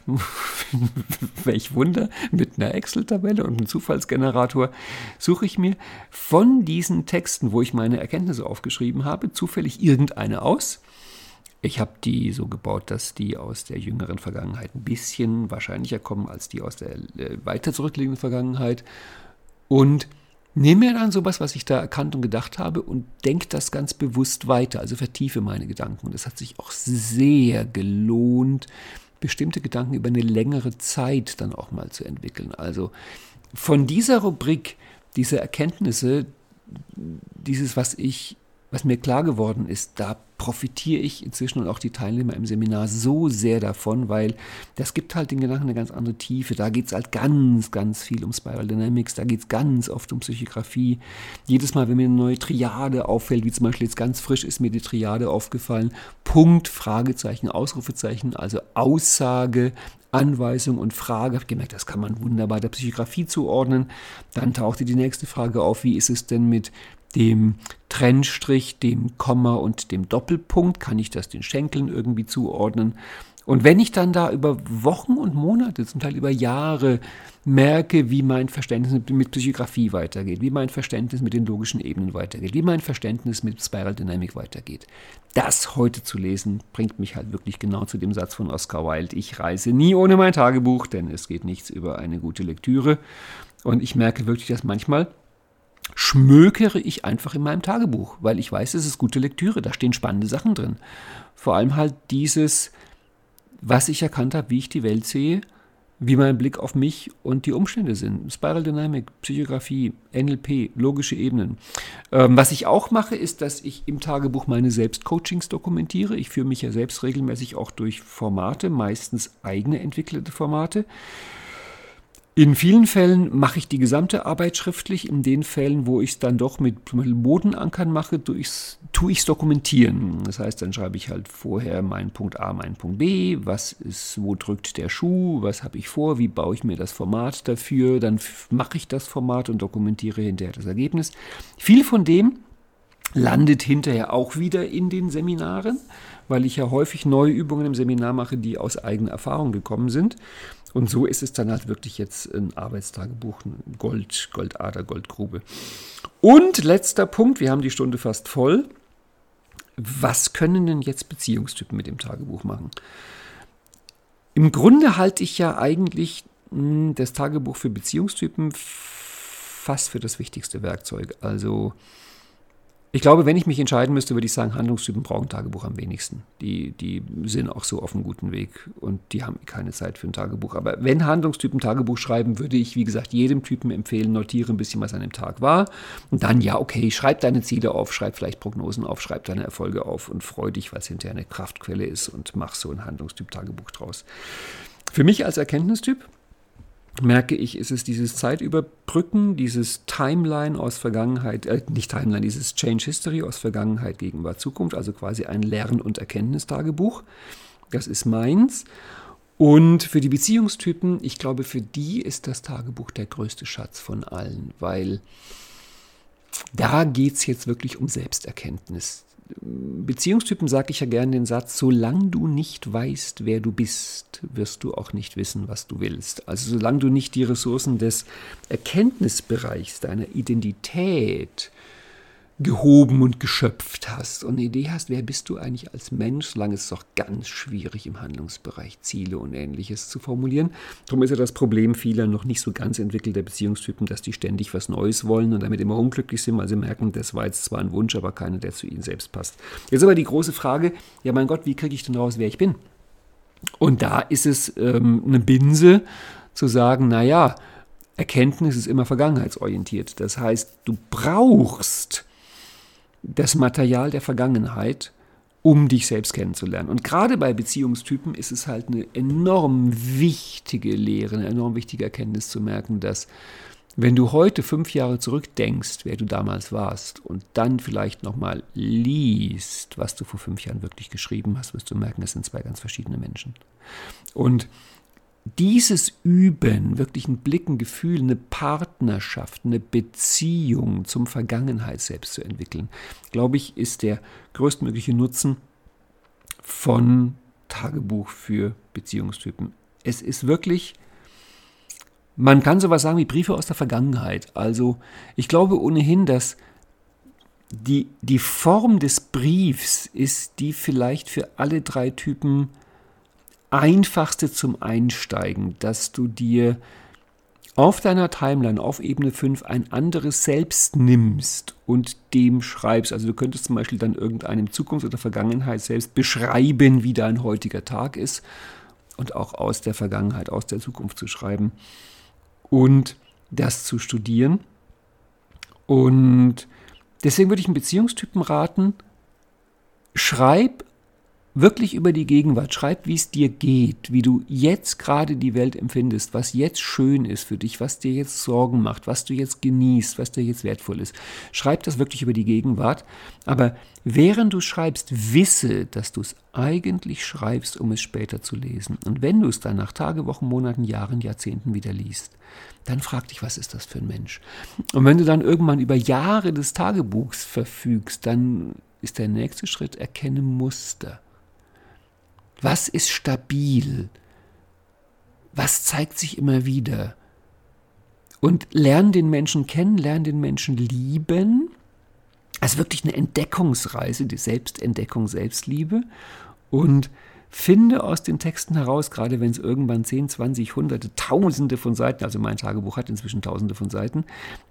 welch Wunder, mit einer Excel-Tabelle und einem Zufallsgenerator suche ich mir von diesen Texten, wo ich meine Erkenntnisse aufgeschrieben habe, zufällig irgendeine aus. Ich habe die so gebaut, dass die aus der jüngeren Vergangenheit ein bisschen wahrscheinlicher kommen als die aus der äh, weiter zurückliegenden Vergangenheit. Und nehme mir dann sowas, was ich da erkannt und gedacht habe und denke das ganz bewusst weiter, also vertiefe meine Gedanken. Und es hat sich auch sehr gelohnt, bestimmte Gedanken über eine längere Zeit dann auch mal zu entwickeln. Also von dieser Rubrik, diese Erkenntnisse, dieses, was ich was mir klar geworden ist, da profitiere ich inzwischen und auch die Teilnehmer im Seminar so sehr davon, weil das gibt halt den Gedanken eine ganz andere Tiefe. Da geht es halt ganz, ganz viel um Spiral Dynamics, da geht es ganz oft um Psychografie. Jedes Mal, wenn mir eine neue Triade auffällt, wie zum Beispiel jetzt ganz frisch ist mir die Triade aufgefallen, Punkt, Fragezeichen, Ausrufezeichen, also Aussage, Anweisung und Frage. Ich gemerkt, das kann man wunderbar der Psychografie zuordnen. Dann tauchte die nächste Frage auf, wie ist es denn mit dem Trennstrich, dem Komma und dem Doppelpunkt, kann ich das den Schenkeln irgendwie zuordnen. Und wenn ich dann da über Wochen und Monate, zum Teil über Jahre, merke, wie mein Verständnis mit Psychografie weitergeht, wie mein Verständnis mit den logischen Ebenen weitergeht, wie mein Verständnis mit Spiral Dynamic weitergeht, das heute zu lesen, bringt mich halt wirklich genau zu dem Satz von Oscar Wilde, ich reise nie ohne mein Tagebuch, denn es geht nichts über eine gute Lektüre. Und ich merke wirklich, dass manchmal schmökere ich einfach in meinem Tagebuch, weil ich weiß, es ist gute Lektüre, da stehen spannende Sachen drin. Vor allem halt dieses, was ich erkannt habe, wie ich die Welt sehe, wie mein Blick auf mich und die Umstände sind. Spiral Dynamic, Psychografie, NLP, logische Ebenen. Ähm, was ich auch mache, ist, dass ich im Tagebuch meine Selbstcoachings dokumentiere. Ich führe mich ja selbst regelmäßig auch durch Formate, meistens eigene entwickelte Formate. In vielen Fällen mache ich die gesamte Arbeit schriftlich. In den Fällen, wo ich es dann doch mit Bodenankern mache, tue ich es dokumentieren. Das heißt, dann schreibe ich halt vorher meinen Punkt A, meinen Punkt B, was ist, wo drückt der Schuh, was habe ich vor, wie baue ich mir das Format dafür, dann mache ich das Format und dokumentiere hinterher das Ergebnis. Viel von dem landet hinterher auch wieder in den Seminaren, weil ich ja häufig neue Übungen im Seminar mache, die aus eigener Erfahrung gekommen sind. Und so ist es dann halt wirklich jetzt ein Arbeitstagebuch, ein Gold, Goldader, Goldgrube. Und letzter Punkt, wir haben die Stunde fast voll. Was können denn jetzt Beziehungstypen mit dem Tagebuch machen? Im Grunde halte ich ja eigentlich hm, das Tagebuch für Beziehungstypen fast für das wichtigste Werkzeug. Also ich glaube, wenn ich mich entscheiden müsste, würde ich sagen, Handlungstypen brauchen Tagebuch am wenigsten. Die, die sind auch so auf einem guten Weg und die haben keine Zeit für ein Tagebuch. Aber wenn Handlungstypen Tagebuch schreiben, würde ich, wie gesagt, jedem Typen empfehlen, notiere ein bisschen, was an dem Tag war. Und dann, ja, okay, schreib deine Ziele auf, schreib vielleicht Prognosen auf, schreib deine Erfolge auf und freu dich, weil es hinterher eine Kraftquelle ist und mach so ein Handlungstyp Tagebuch draus. Für mich als Erkenntnistyp merke ich, ist es dieses Zeitüberbrücken, dieses Timeline aus Vergangenheit, äh, nicht Timeline, dieses Change History aus Vergangenheit, Gegenwart, Zukunft, also quasi ein Lern- und Erkenntnistagebuch. Das ist meins. Und für die Beziehungstypen, ich glaube, für die ist das Tagebuch der größte Schatz von allen, weil da geht es jetzt wirklich um Selbsterkenntnis. Beziehungstypen sage ich ja gerne den Satz, solange du nicht weißt, wer du bist, wirst du auch nicht wissen, was du willst. Also solange du nicht die Ressourcen des Erkenntnisbereichs, deiner Identität, gehoben und geschöpft hast und eine Idee hast, wer bist du eigentlich als Mensch, solange es doch ganz schwierig im Handlungsbereich Ziele und ähnliches zu formulieren. Darum ist ja das Problem vieler noch nicht so ganz entwickelter Beziehungstypen, dass die ständig was Neues wollen und damit immer unglücklich sind, weil sie merken, das war jetzt zwar ein Wunsch, aber keiner, der zu ihnen selbst passt. Jetzt aber die große Frage, ja mein Gott, wie kriege ich denn raus, wer ich bin? Und da ist es ähm, eine Binse zu sagen, naja, Erkenntnis ist immer vergangenheitsorientiert. Das heißt, du brauchst das Material der Vergangenheit, um dich selbst kennenzulernen. Und gerade bei Beziehungstypen ist es halt eine enorm wichtige Lehre, eine enorm wichtige Erkenntnis zu merken, dass wenn du heute fünf Jahre zurückdenkst, wer du damals warst, und dann vielleicht nochmal liest, was du vor fünf Jahren wirklich geschrieben hast, wirst du merken, es sind zwei ganz verschiedene Menschen. Und dieses Üben, wirklich ein Blick, ein Gefühl, eine Partnerschaft, eine Beziehung zum Vergangenheit selbst zu entwickeln, glaube ich, ist der größtmögliche Nutzen von Tagebuch für Beziehungstypen. Es ist wirklich, man kann sowas sagen wie Briefe aus der Vergangenheit. Also ich glaube ohnehin, dass die, die Form des Briefs ist die vielleicht für alle drei Typen einfachste zum Einsteigen, dass du dir auf deiner Timeline auf Ebene 5 ein anderes Selbst nimmst und dem schreibst. Also du könntest zum Beispiel dann irgendeinem Zukunfts- oder Vergangenheit selbst beschreiben, wie dein heutiger Tag ist und auch aus der Vergangenheit, aus der Zukunft zu schreiben und das zu studieren. Und deswegen würde ich einen Beziehungstypen raten, schreib wirklich über die Gegenwart. Schreib, wie es dir geht, wie du jetzt gerade die Welt empfindest, was jetzt schön ist für dich, was dir jetzt Sorgen macht, was du jetzt genießt, was dir jetzt wertvoll ist. Schreib das wirklich über die Gegenwart. Aber während du schreibst, wisse, dass du es eigentlich schreibst, um es später zu lesen. Und wenn du es dann nach Tage, Wochen, Monaten, Jahren, Jahrzehnten wieder liest, dann frag dich, was ist das für ein Mensch? Und wenn du dann irgendwann über Jahre des Tagebuchs verfügst, dann ist der nächste Schritt, erkenne Muster. Was ist stabil? Was zeigt sich immer wieder? Und lern den Menschen kennen, lern den Menschen lieben. Also wirklich eine Entdeckungsreise, die Selbstentdeckung, Selbstliebe. Und Finde aus den Texten heraus, gerade wenn es irgendwann 10, 20, hunderte, tausende von Seiten, also mein Tagebuch hat inzwischen tausende von Seiten,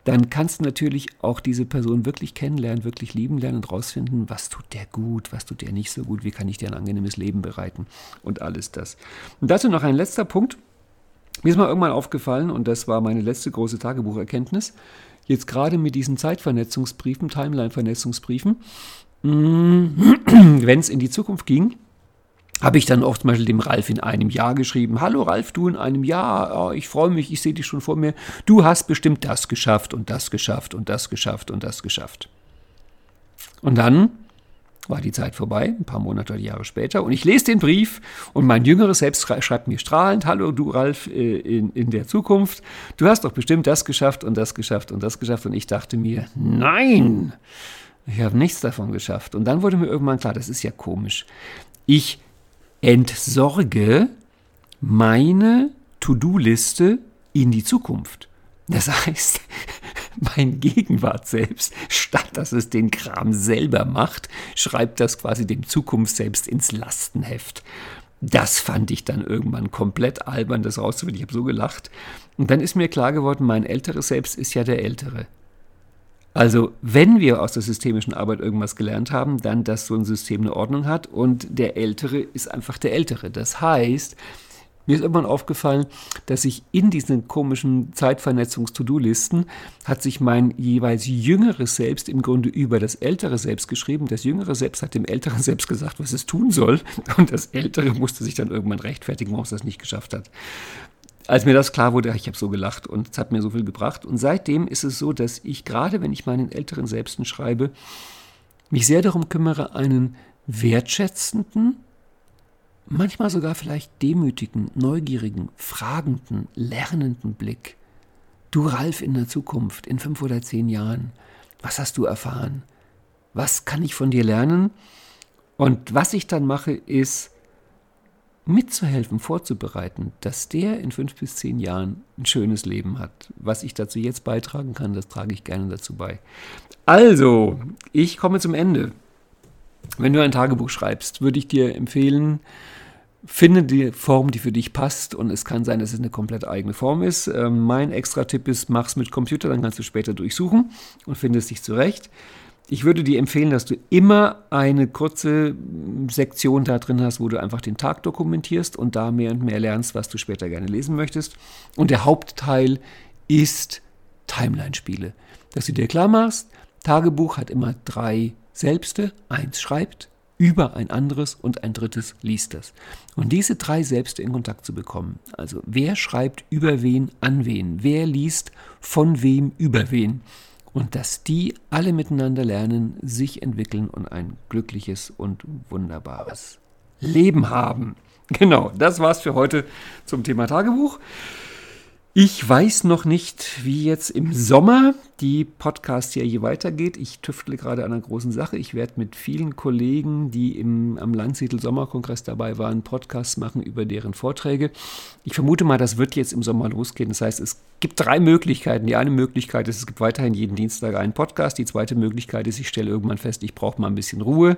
dann kannst du natürlich auch diese Person wirklich kennenlernen, wirklich lieben lernen und rausfinden, was tut der gut, was tut der nicht so gut, wie kann ich dir ein angenehmes Leben bereiten und alles das. Und dazu noch ein letzter Punkt. Mir ist mal irgendwann aufgefallen, und das war meine letzte große Tagebucherkenntnis, jetzt gerade mit diesen Zeitvernetzungsbriefen, Timeline-Vernetzungsbriefen, wenn es in die Zukunft ging, habe ich dann oft zum Beispiel dem Ralf in einem Jahr geschrieben, hallo Ralf, du in einem Jahr, oh, ich freue mich, ich sehe dich schon vor mir, du hast bestimmt das geschafft und das geschafft und das geschafft und das geschafft. Und dann war die Zeit vorbei, ein paar Monate oder Jahre später, und ich lese den Brief und mein jüngeres Selbst schreibt mir strahlend, hallo du Ralf äh, in, in der Zukunft, du hast doch bestimmt das geschafft und das geschafft und das geschafft und ich dachte mir, nein, ich habe nichts davon geschafft. Und dann wurde mir irgendwann klar, das ist ja komisch. Ich entsorge meine To-Do-Liste in die Zukunft. Das heißt, mein Gegenwart selbst, statt dass es den Kram selber macht, schreibt das quasi dem Zukunft selbst ins Lastenheft. Das fand ich dann irgendwann komplett albern, das rauszufinden. Ich habe so gelacht. Und dann ist mir klar geworden, mein älteres Selbst ist ja der Ältere. Also wenn wir aus der systemischen Arbeit irgendwas gelernt haben, dann, dass so ein System eine Ordnung hat und der Ältere ist einfach der Ältere. Das heißt, mir ist irgendwann aufgefallen, dass sich in diesen komischen Zeitvernetzungs-To-Do-Listen hat sich mein jeweils jüngeres Selbst im Grunde über das ältere Selbst geschrieben. Das jüngere Selbst hat dem älteren Selbst gesagt, was es tun soll. Und das ältere musste sich dann irgendwann rechtfertigen, warum es das nicht geschafft hat als mir das klar wurde, ich habe so gelacht und es hat mir so viel gebracht. Und seitdem ist es so, dass ich gerade, wenn ich meinen älteren Selbsten schreibe, mich sehr darum kümmere, einen wertschätzenden, manchmal sogar vielleicht demütigen, neugierigen, fragenden, lernenden Blick. Du Ralf in der Zukunft, in fünf oder zehn Jahren, was hast du erfahren? Was kann ich von dir lernen? Und was ich dann mache, ist, mitzuhelfen, vorzubereiten, dass der in fünf bis zehn Jahren ein schönes Leben hat. Was ich dazu jetzt beitragen kann, das trage ich gerne dazu bei. Also, ich komme zum Ende. Wenn du ein Tagebuch schreibst, würde ich dir empfehlen, finde die Form, die für dich passt. Und es kann sein, dass es eine komplett eigene Form ist. Ähm, mein extra Tipp ist, mach es mit Computer, dann kannst du später durchsuchen und findest dich zurecht. Ich würde dir empfehlen, dass du immer eine kurze Sektion da drin hast, wo du einfach den Tag dokumentierst und da mehr und mehr lernst, was du später gerne lesen möchtest. Und der Hauptteil ist Timeline-Spiele. Dass du dir klar machst, Tagebuch hat immer drei Selbste. Eins schreibt über ein anderes und ein drittes liest das. Und diese drei Selbste in Kontakt zu bekommen, also wer schreibt über wen an wen, wer liest von wem über wen, und dass die alle miteinander lernen, sich entwickeln und ein glückliches und wunderbares Leben haben. Genau, das war's für heute zum Thema Tagebuch. Ich weiß noch nicht, wie jetzt im Sommer die Podcast-Serie weitergeht. Ich tüftle gerade an einer großen Sache. Ich werde mit vielen Kollegen, die im, am Landsiedel Sommerkongress dabei waren, Podcasts machen über deren Vorträge. Ich vermute mal, das wird jetzt im Sommer losgehen. Das heißt, es gibt drei Möglichkeiten. Die eine Möglichkeit ist, es gibt weiterhin jeden Dienstag einen Podcast. Die zweite Möglichkeit ist, ich stelle irgendwann fest, ich brauche mal ein bisschen Ruhe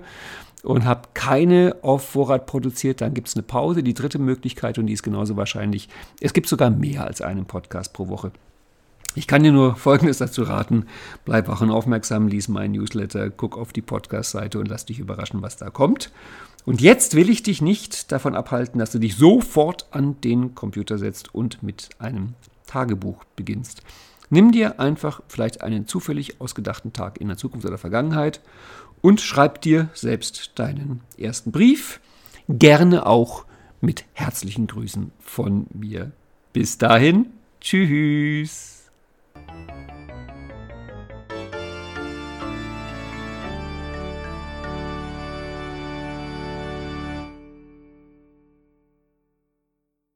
und habe keine auf Vorrat produziert, dann gibt es eine Pause. Die dritte Möglichkeit, und die ist genauso wahrscheinlich, es gibt sogar mehr als einen Podcast pro Woche. Ich kann dir nur Folgendes dazu raten. Bleib wach und aufmerksam, lies meinen Newsletter, guck auf die Podcast-Seite und lass dich überraschen, was da kommt. Und jetzt will ich dich nicht davon abhalten, dass du dich sofort an den Computer setzt und mit einem Tagebuch beginnst. Nimm dir einfach vielleicht einen zufällig ausgedachten Tag in der Zukunft oder Vergangenheit und schreib dir selbst deinen ersten Brief. Gerne auch mit herzlichen Grüßen von mir. Bis dahin, tschüss.